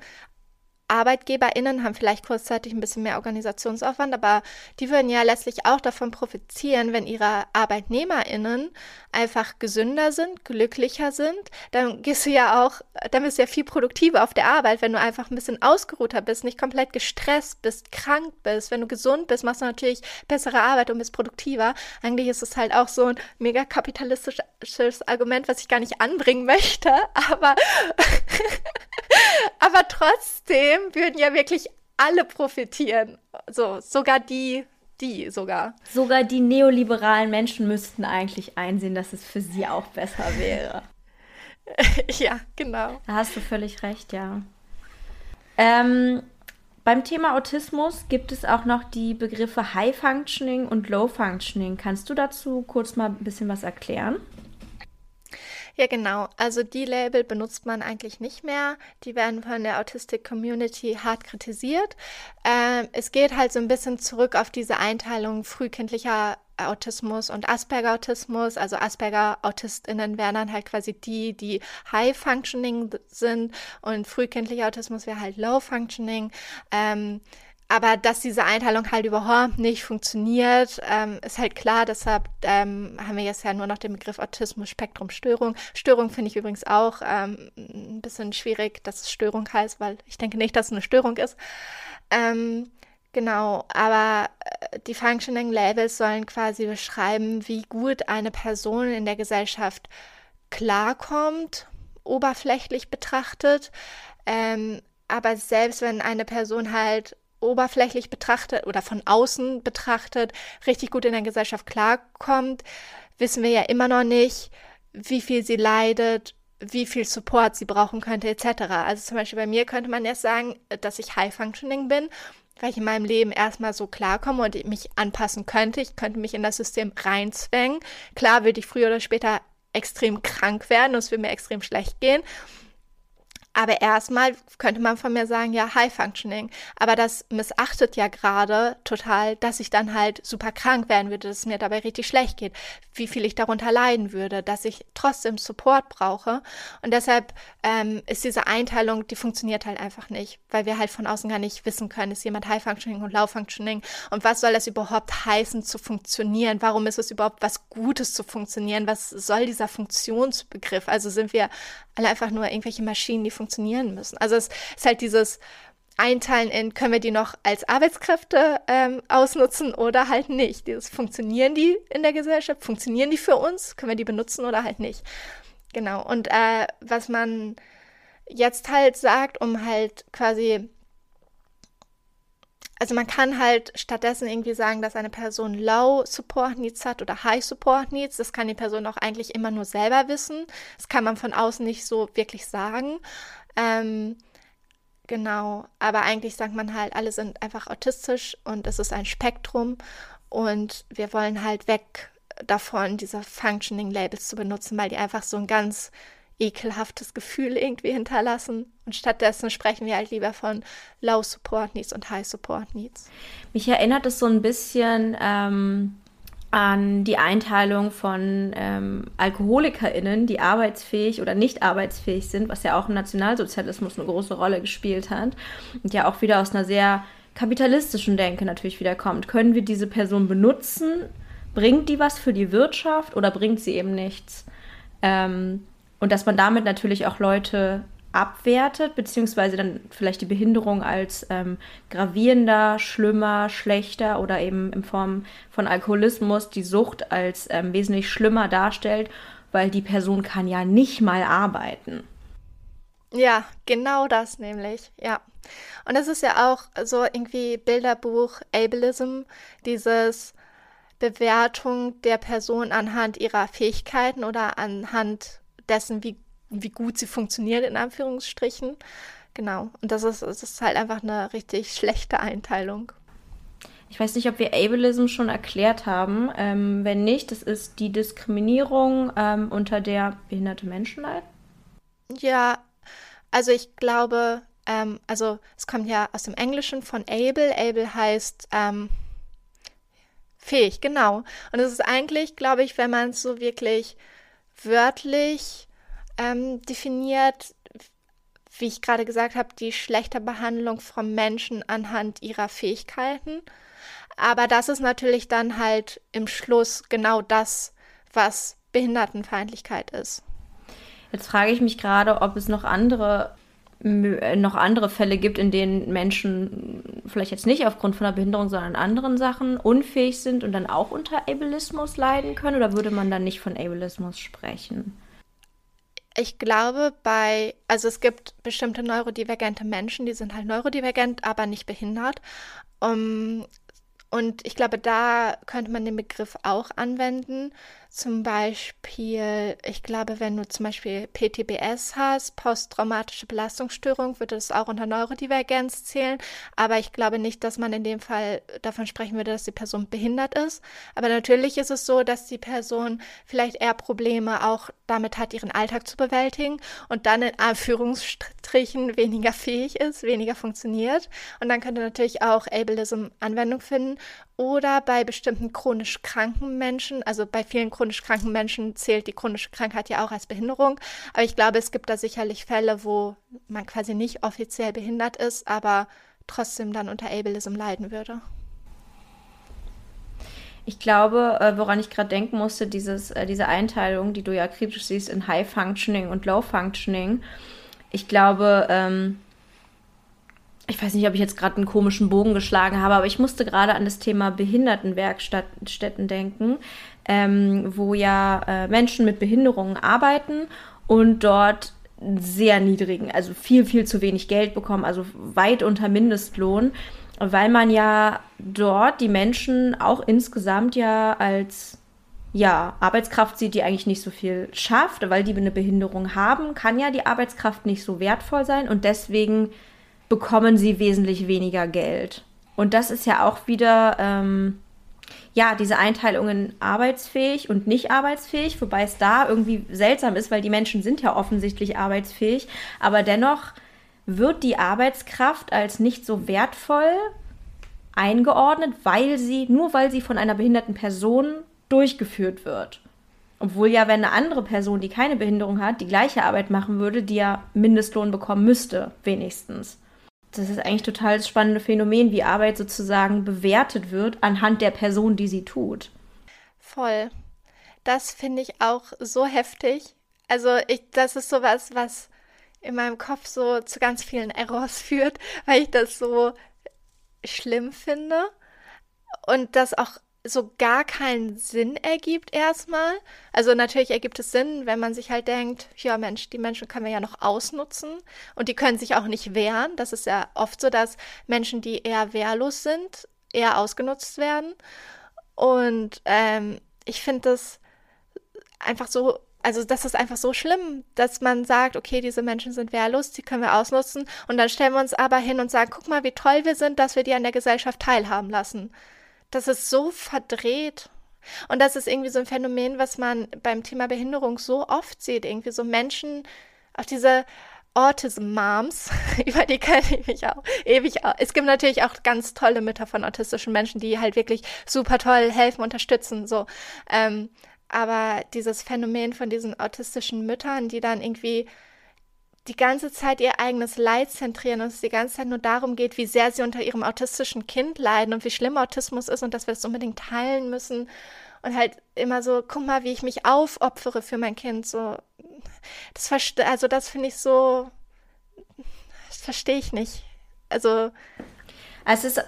ArbeitgeberInnen haben vielleicht kurzzeitig ein bisschen mehr Organisationsaufwand, aber die würden ja letztlich auch davon profitieren, wenn ihre ArbeitnehmerInnen einfach gesünder sind, glücklicher sind. Dann gehst du ja auch, dann bist du ja viel produktiver auf der Arbeit, wenn du einfach ein bisschen ausgeruhter bist, nicht komplett gestresst bist, krank bist. Wenn du gesund bist, machst du natürlich bessere Arbeit und bist produktiver. Eigentlich ist es halt auch so ein mega kapitalistisches Argument, was ich gar nicht anbringen möchte, aber Aber trotzdem würden ja wirklich alle profitieren. So, sogar die, die sogar. Sogar die neoliberalen Menschen müssten eigentlich einsehen, dass es für sie auch besser wäre. ja, genau. Da hast du völlig recht, ja. Ähm, beim Thema Autismus gibt es auch noch die Begriffe High Functioning und Low Functioning. Kannst du dazu kurz mal ein bisschen was erklären? Ja, genau. Also die Label benutzt man eigentlich nicht mehr. Die werden von der Autistic Community hart kritisiert. Ähm, es geht halt so ein bisschen zurück auf diese Einteilung frühkindlicher Autismus und Asperger-Autismus. Also Asperger-AutistInnen wären dann halt quasi die, die High-Functioning sind und frühkindlicher Autismus wäre halt Low-Functioning. Ähm, aber dass diese Einteilung halt überhaupt nicht funktioniert, ähm, ist halt klar. Deshalb ähm, haben wir jetzt ja nur noch den Begriff Autismus, Spektrum, Störung. Störung finde ich übrigens auch ähm, ein bisschen schwierig, dass es Störung heißt, weil ich denke nicht, dass es eine Störung ist. Ähm, genau, aber äh, die Functioning Labels sollen quasi beschreiben, wie gut eine Person in der Gesellschaft klarkommt, oberflächlich betrachtet. Ähm, aber selbst wenn eine Person halt oberflächlich betrachtet oder von außen betrachtet richtig gut in der Gesellschaft klarkommt, wissen wir ja immer noch nicht, wie viel sie leidet, wie viel Support sie brauchen könnte, etc. Also zum Beispiel bei mir könnte man jetzt sagen, dass ich High Functioning bin, weil ich in meinem Leben erstmal so klarkomme und mich anpassen könnte. Ich könnte mich in das System reinzwängen. Klar würde ich früher oder später extrem krank werden und es würde mir extrem schlecht gehen. Aber erstmal könnte man von mir sagen, ja, High Functioning. Aber das missachtet ja gerade total, dass ich dann halt super krank werden würde, dass es mir dabei richtig schlecht geht, wie viel ich darunter leiden würde, dass ich trotzdem Support brauche. Und deshalb ähm, ist diese Einteilung, die funktioniert halt einfach nicht, weil wir halt von außen gar nicht wissen können, ist jemand High Functioning und Low Functioning und was soll das überhaupt heißen zu funktionieren? Warum ist es überhaupt was Gutes zu funktionieren? Was soll dieser Funktionsbegriff? Also sind wir alle einfach nur irgendwelche Maschinen, die funktionieren müssen. Also es ist halt dieses Einteilen in, können wir die noch als Arbeitskräfte ähm, ausnutzen oder halt nicht. Dieses funktionieren die in der Gesellschaft, funktionieren die für uns, können wir die benutzen oder halt nicht. Genau. Und äh, was man jetzt halt sagt, um halt quasi also man kann halt stattdessen irgendwie sagen, dass eine Person Low Support Needs hat oder High Support Needs. Das kann die Person auch eigentlich immer nur selber wissen. Das kann man von außen nicht so wirklich sagen. Ähm, genau, aber eigentlich sagt man halt, alle sind einfach autistisch und es ist ein Spektrum und wir wollen halt weg davon, diese Functioning Labels zu benutzen, weil die einfach so ein ganz ekelhaftes Gefühl irgendwie hinterlassen. Und stattdessen sprechen wir halt lieber von Low Support Needs und High Support Needs. Mich erinnert es so ein bisschen ähm, an die Einteilung von ähm, AlkoholikerInnen, die arbeitsfähig oder nicht arbeitsfähig sind, was ja auch im Nationalsozialismus eine große Rolle gespielt hat und ja auch wieder aus einer sehr kapitalistischen Denke natürlich wieder kommt. Können wir diese Person benutzen? Bringt die was für die Wirtschaft oder bringt sie eben nichts? Ähm, und dass man damit natürlich auch Leute abwertet, beziehungsweise dann vielleicht die Behinderung als ähm, gravierender, schlimmer, schlechter oder eben in Form von Alkoholismus die Sucht als ähm, wesentlich schlimmer darstellt, weil die Person kann ja nicht mal arbeiten. Ja, genau das nämlich, ja. Und das ist ja auch so irgendwie Bilderbuch Ableism, dieses Bewertung der Person anhand ihrer Fähigkeiten oder anhand dessen, wie, wie gut sie funktioniert, in Anführungsstrichen. Genau. Und das ist, das ist halt einfach eine richtig schlechte Einteilung. Ich weiß nicht, ob wir Ableism schon erklärt haben. Ähm, wenn nicht, das ist die Diskriminierung, ähm, unter der behinderte Menschen leiden. Ja, also ich glaube, ähm, also es kommt ja aus dem Englischen von able. Able heißt ähm, fähig, genau. Und es ist eigentlich, glaube ich, wenn man es so wirklich wörtlich ähm, definiert, wie ich gerade gesagt habe, die schlechte Behandlung von Menschen anhand ihrer Fähigkeiten. Aber das ist natürlich dann halt im Schluss genau das, was Behindertenfeindlichkeit ist. Jetzt frage ich mich gerade, ob es noch andere noch andere Fälle gibt, in denen Menschen vielleicht jetzt nicht aufgrund von einer Behinderung, sondern anderen Sachen unfähig sind und dann auch unter Ableismus leiden können? Oder würde man dann nicht von Ableismus sprechen? Ich glaube, bei, also es gibt bestimmte neurodivergente Menschen, die sind halt neurodivergent, aber nicht behindert. Um, und ich glaube, da könnte man den Begriff auch anwenden. Zum Beispiel, ich glaube, wenn du zum Beispiel PTBS hast, posttraumatische Belastungsstörung, würde das auch unter Neurodivergenz zählen. Aber ich glaube nicht, dass man in dem Fall davon sprechen würde, dass die Person behindert ist. Aber natürlich ist es so, dass die Person vielleicht eher Probleme auch damit hat, ihren Alltag zu bewältigen und dann in Anführungsstrichen weniger fähig ist, weniger funktioniert. Und dann könnte natürlich auch Ableism Anwendung finden oder bei bestimmten chronisch kranken Menschen, also bei vielen chronisch kranken Menschen zählt die chronische Krankheit ja auch als Behinderung. Aber ich glaube, es gibt da sicherlich Fälle, wo man quasi nicht offiziell behindert ist, aber trotzdem dann unter Ableism leiden würde. Ich glaube, äh, woran ich gerade denken musste, dieses, äh, diese Einteilung, die du ja kritisch siehst in High Functioning und Low Functioning. Ich glaube, ähm, ich weiß nicht, ob ich jetzt gerade einen komischen Bogen geschlagen habe, aber ich musste gerade an das Thema Behindertenwerkstätten denken, ähm, wo ja äh, Menschen mit Behinderungen arbeiten und dort sehr niedrigen, also viel, viel zu wenig Geld bekommen, also weit unter Mindestlohn, weil man ja dort die Menschen auch insgesamt ja als ja, Arbeitskraft sieht, die eigentlich nicht so viel schafft, weil die eine Behinderung haben, kann ja die Arbeitskraft nicht so wertvoll sein und deswegen bekommen sie wesentlich weniger Geld. Und das ist ja auch wieder ähm, Ja, diese Einteilung in arbeitsfähig und nicht arbeitsfähig, wobei es da irgendwie seltsam ist, weil die Menschen sind ja offensichtlich arbeitsfähig, aber dennoch wird die Arbeitskraft als nicht so wertvoll eingeordnet, weil sie, nur weil sie von einer behinderten Person durchgeführt wird. Obwohl ja, wenn eine andere Person, die keine Behinderung hat, die gleiche Arbeit machen würde, die ja Mindestlohn bekommen müsste, wenigstens. Das ist eigentlich total das spannende Phänomen, wie Arbeit sozusagen bewertet wird anhand der Person, die sie tut. Voll. Das finde ich auch so heftig. Also ich, das ist sowas, was in meinem Kopf so zu ganz vielen Errors führt, weil ich das so schlimm finde und das auch so gar keinen Sinn ergibt erstmal. Also natürlich ergibt es Sinn, wenn man sich halt denkt, ja Mensch, die Menschen können wir ja noch ausnutzen und die können sich auch nicht wehren. Das ist ja oft so, dass Menschen, die eher wehrlos sind, eher ausgenutzt werden. Und ähm, ich finde das einfach so also das ist einfach so schlimm, dass man sagt, okay, diese Menschen sind wehrlos, die können wir ausnutzen und dann stellen wir uns aber hin und sagen, guck mal, wie toll wir sind, dass wir die an der Gesellschaft teilhaben lassen. Das ist so verdreht. Und das ist irgendwie so ein Phänomen, was man beim Thema Behinderung so oft sieht, irgendwie so Menschen, auch diese Autism-Moms, über die kenne ich mich auch ewig. Auch. Es gibt natürlich auch ganz tolle Mütter von autistischen Menschen, die halt wirklich super toll helfen, unterstützen, so. Ähm, aber dieses Phänomen von diesen autistischen Müttern, die dann irgendwie die ganze Zeit ihr eigenes Leid zentrieren und es die ganze Zeit nur darum geht, wie sehr sie unter ihrem autistischen Kind leiden und wie schlimm Autismus ist und dass wir das unbedingt teilen müssen und halt immer so, guck mal, wie ich mich aufopfere für mein Kind, so das also das finde ich so das verstehe ich nicht. Also es ist,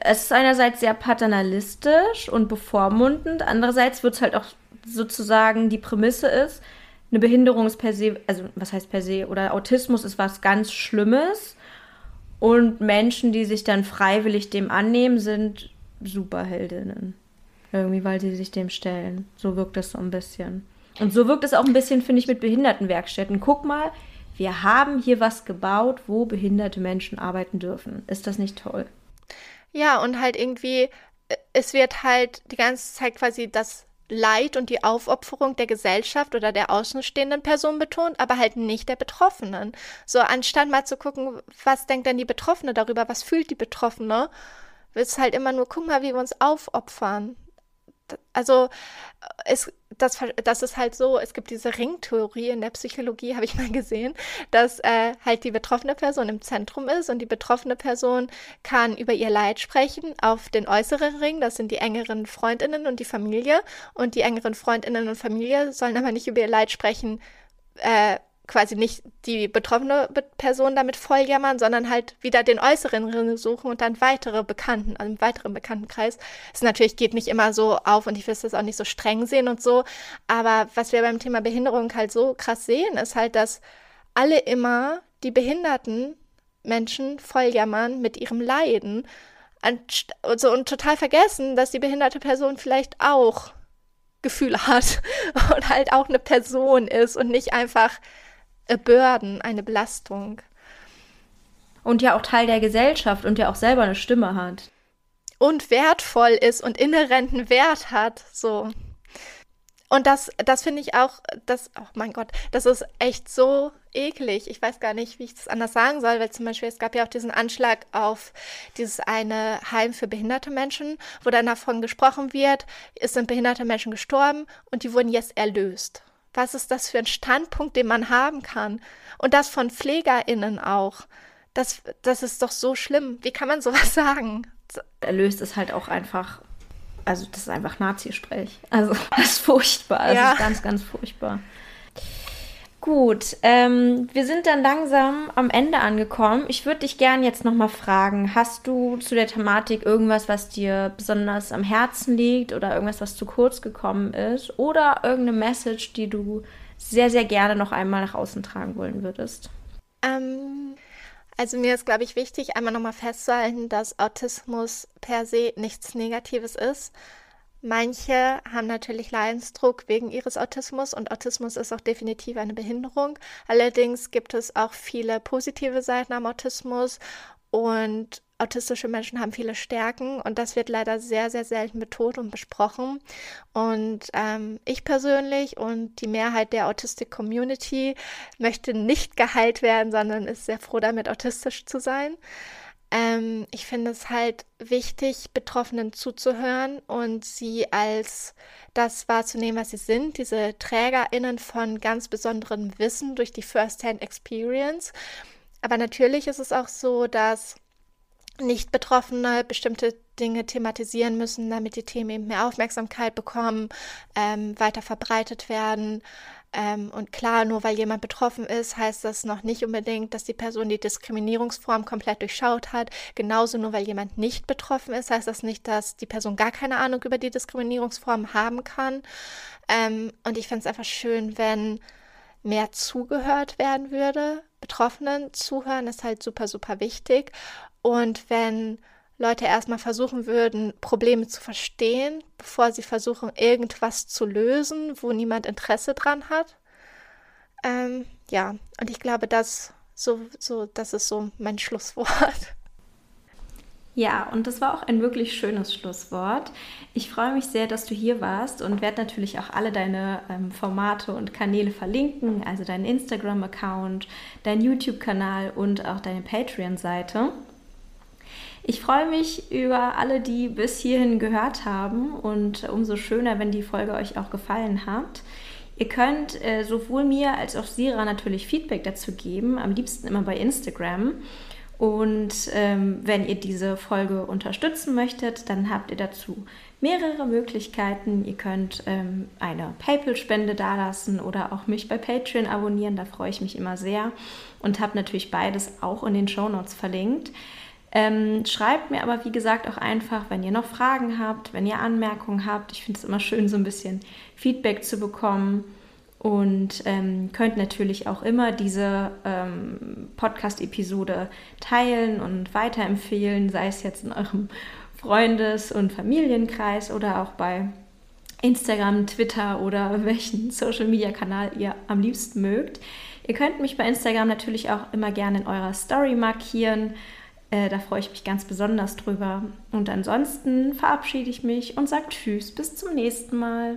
es ist einerseits sehr paternalistisch und bevormundend, andererseits wird es halt auch sozusagen die Prämisse ist, eine Behinderung ist per se, also was heißt per se, oder Autismus ist was ganz Schlimmes und Menschen, die sich dann freiwillig dem annehmen, sind Superheldinnen. Irgendwie, weil sie sich dem stellen. So wirkt das so ein bisschen. Und so wirkt es auch ein bisschen, finde ich, mit Behindertenwerkstätten. Guck mal, wir haben hier was gebaut, wo behinderte Menschen arbeiten dürfen. Ist das nicht toll? Ja, und halt irgendwie, äh, es wird halt die ganze Zeit quasi das Leid und die Aufopferung der Gesellschaft oder der außenstehenden Person betont, aber halt nicht der Betroffenen. So, anstatt mal zu gucken, was denkt denn die Betroffene darüber, was fühlt die Betroffene, ist halt immer nur, guck mal, wie wir uns aufopfern also es, das, das ist halt so, es gibt diese Ringtheorie in der Psychologie, habe ich mal gesehen, dass äh, halt die betroffene Person im Zentrum ist und die betroffene Person kann über ihr Leid sprechen auf den äußeren Ring, das sind die engeren Freundinnen und die Familie. Und die engeren Freundinnen und Familie sollen aber nicht über ihr Leid sprechen, äh, quasi nicht die betroffene Person damit volljammern, sondern halt wieder den äußeren suchen und dann weitere Bekannten, also im weiteren Bekanntenkreis. Es natürlich geht nicht immer so auf und ich will das auch nicht so streng sehen und so. Aber was wir beim Thema Behinderung halt so krass sehen, ist halt, dass alle immer die behinderten Menschen volljammern mit ihrem Leiden und, so, und total vergessen, dass die behinderte Person vielleicht auch Gefühle hat und halt auch eine Person ist und nicht einfach a burden, eine Belastung. Und ja auch Teil der Gesellschaft und ja auch selber eine Stimme hat. Und wertvoll ist und inhärenten Wert hat, so. Und das, das finde ich auch, das, oh mein Gott, das ist echt so eklig. Ich weiß gar nicht, wie ich das anders sagen soll, weil zum Beispiel es gab ja auch diesen Anschlag auf dieses eine Heim für behinderte Menschen, wo dann davon gesprochen wird, es sind behinderte Menschen gestorben und die wurden jetzt erlöst. Was ist das für ein Standpunkt, den man haben kann? Und das von PflegerInnen auch. Das, das ist doch so schlimm. Wie kann man sowas sagen? Erlöst ist halt auch einfach, also das ist einfach Nazi-Sprech. Also das ist furchtbar. Das ja. ist ganz, ganz furchtbar. Gut, ähm, wir sind dann langsam am Ende angekommen. Ich würde dich gerne jetzt nochmal fragen, hast du zu der Thematik irgendwas, was dir besonders am Herzen liegt oder irgendwas, was zu kurz gekommen ist oder irgendeine Message, die du sehr, sehr gerne noch einmal nach außen tragen wollen würdest? Ähm, also mir ist, glaube ich, wichtig, einmal nochmal festzuhalten, dass Autismus per se nichts Negatives ist Manche haben natürlich Leidensdruck wegen ihres Autismus und Autismus ist auch definitiv eine Behinderung. Allerdings gibt es auch viele positive Seiten am Autismus und autistische Menschen haben viele Stärken und das wird leider sehr, sehr selten betont und besprochen. Und ähm, ich persönlich und die Mehrheit der Autistic-Community möchte nicht geheilt werden, sondern ist sehr froh damit, autistisch zu sein. Ähm, ich finde es halt wichtig, Betroffenen zuzuhören und sie als das wahrzunehmen, was sie sind, diese TrägerInnen von ganz besonderem Wissen durch die First-Hand-Experience. Aber natürlich ist es auch so, dass Nicht-Betroffene bestimmte Dinge thematisieren müssen, damit die Themen eben mehr Aufmerksamkeit bekommen, ähm, weiter verbreitet werden. Ähm, und klar, nur weil jemand betroffen ist, heißt das noch nicht unbedingt, dass die Person die Diskriminierungsform komplett durchschaut hat. Genauso nur weil jemand nicht betroffen ist, heißt das nicht, dass die Person gar keine Ahnung über die Diskriminierungsform haben kann. Ähm, und ich finde es einfach schön, wenn mehr zugehört werden würde. Betroffenen zuhören ist halt super, super wichtig. Und wenn Leute erstmal versuchen würden, Probleme zu verstehen, bevor sie versuchen, irgendwas zu lösen, wo niemand Interesse dran hat. Ähm, ja, und ich glaube, das, so, so, das ist so mein Schlusswort. Ja, und das war auch ein wirklich schönes Schlusswort. Ich freue mich sehr, dass du hier warst und werde natürlich auch alle deine ähm, Formate und Kanäle verlinken, also deinen Instagram-Account, deinen YouTube-Kanal und auch deine Patreon-Seite. Ich freue mich über alle, die bis hierhin gehört haben und umso schöner, wenn die Folge euch auch gefallen hat. Ihr könnt äh, sowohl mir als auch Sira natürlich Feedback dazu geben, am liebsten immer bei Instagram. Und ähm, wenn ihr diese Folge unterstützen möchtet, dann habt ihr dazu mehrere Möglichkeiten. Ihr könnt ähm, eine PayPal-Spende dalassen oder auch mich bei Patreon abonnieren. Da freue ich mich immer sehr und habe natürlich beides auch in den Show Notes verlinkt. Ähm, schreibt mir aber, wie gesagt, auch einfach, wenn ihr noch Fragen habt, wenn ihr Anmerkungen habt. Ich finde es immer schön, so ein bisschen Feedback zu bekommen. Und ähm, könnt natürlich auch immer diese ähm, Podcast-Episode teilen und weiterempfehlen, sei es jetzt in eurem Freundes- und Familienkreis oder auch bei Instagram, Twitter oder welchen Social-Media-Kanal ihr am liebsten mögt. Ihr könnt mich bei Instagram natürlich auch immer gerne in eurer Story markieren äh, da freue ich mich ganz besonders drüber. Und ansonsten verabschiede ich mich und sage Tschüss, bis zum nächsten Mal.